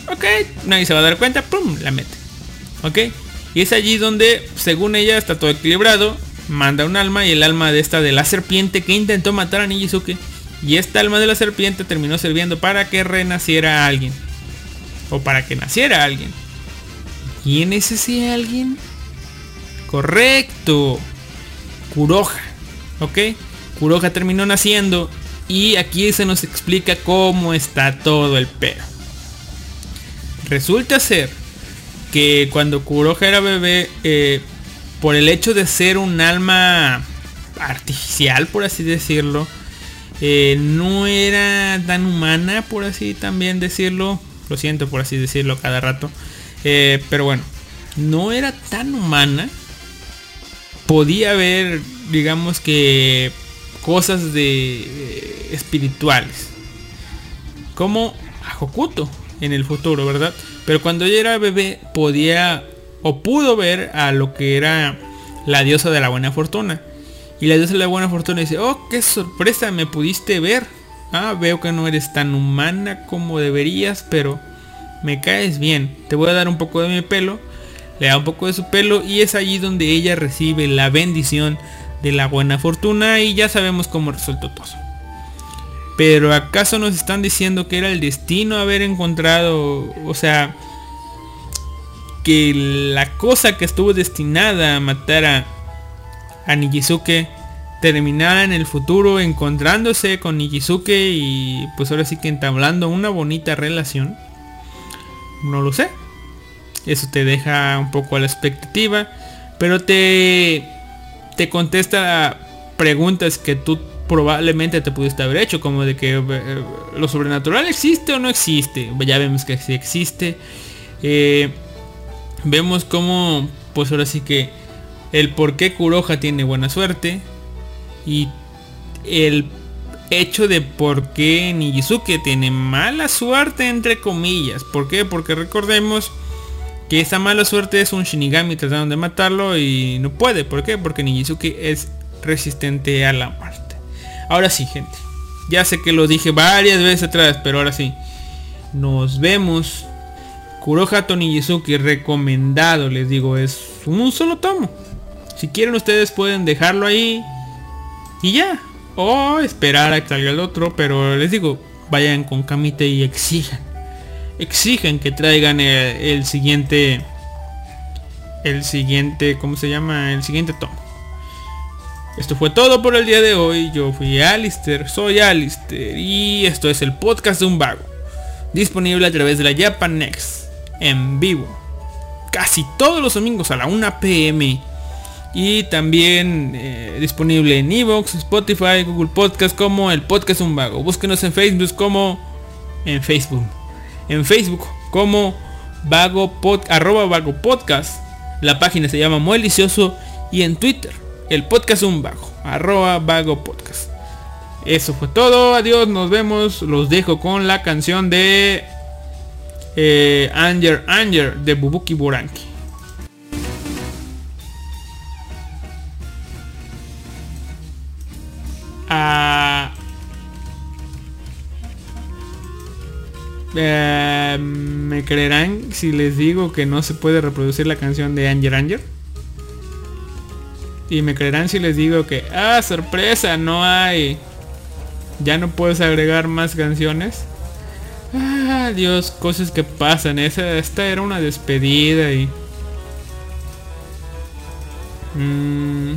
Ok, nadie se va a dar cuenta, ¡pum! La mete. Ok, y es allí donde, según ella, está todo equilibrado. Manda un alma y el alma de esta de la serpiente que intentó matar a Nijizuke. Y esta alma de la serpiente terminó sirviendo para que renaciera alguien. O para que naciera alguien. ¿Quién es ese alguien? Correcto. Kuroha. ¿Ok? Kuroha terminó naciendo y aquí se nos explica cómo está todo el pedo. Resulta ser que cuando Kuroha era bebé, eh, por el hecho de ser un alma artificial, por así decirlo, eh, no era tan humana, por así también decirlo. Lo siento por así decirlo cada rato. Eh, pero bueno, no era tan humana. Podía haber digamos que cosas de eh, espirituales como a Hokuto en el futuro, ¿verdad? Pero cuando ella era bebé podía o pudo ver a lo que era la diosa de la buena fortuna. Y la diosa de la buena fortuna dice, oh, qué sorpresa, me pudiste ver. Ah, veo que no eres tan humana como deberías, pero me caes bien. Te voy a dar un poco de mi pelo. Le da un poco de su pelo y es allí donde ella recibe la bendición de la buena fortuna y ya sabemos cómo resultó todo. Pero acaso nos están diciendo que era el destino haber encontrado, o sea, que la cosa que estuvo destinada a matar a, a Nijizuke terminara en el futuro encontrándose con Nijizuke y pues ahora sí que entablando una bonita relación. No lo sé. Eso te deja un poco a la expectativa. Pero te, te contesta preguntas que tú probablemente te pudiste haber hecho. Como de que eh, lo sobrenatural existe o no existe. Ya vemos que sí existe. Eh, vemos como pues ahora sí que el por qué Kuroha tiene buena suerte. Y el hecho de por qué Nijizuke tiene mala suerte entre comillas. ¿Por qué? Porque recordemos que esa mala suerte es un Shinigami tratando de matarlo y no puede. ¿Por qué? Porque Nijizuke es resistente a la muerte. Ahora sí, gente. Ya sé que lo dije varias veces atrás, pero ahora sí. Nos vemos. Kuroha Nijizuke recomendado, les digo, es un solo tomo. Si quieren ustedes pueden dejarlo ahí y ya. O esperar a que salga el otro, pero les digo, vayan con Kamite y exijan. Exigen que traigan el, siguiente... El siguiente, ¿cómo se llama? El siguiente tomo. Esto fue todo por el día de hoy. Yo fui Alister, soy Alister y esto es el podcast de un vago. Disponible a través de la Japan Next en vivo. Casi todos los domingos a la 1 pm. Y también eh, disponible en Evox, Spotify, Google Podcast como el podcast un vago. Búsquenos en Facebook como en Facebook. En Facebook como vago pod, arroba vago podcast. La página se llama Muy. Y en Twitter, el podcast un vago, arroba vago podcast. Eso fue todo. Adiós, nos vemos. Los dejo con la canción de eh, Anger Anger de Bubuki Buranki. Ah, eh, ¿Me creerán si les digo que no se puede reproducir la canción de Anger Anger? Y me creerán si les digo que, ah, sorpresa, no hay. Ya no puedes agregar más canciones. Ah, Dios, cosas que pasan. Esa, esta era una despedida y... Mm,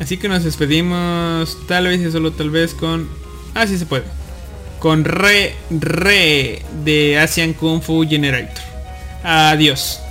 así que nos despedimos tal vez y solo tal vez con... Ah, sí se puede. Con Re Re de Asian Kung Fu Generator. Adiós.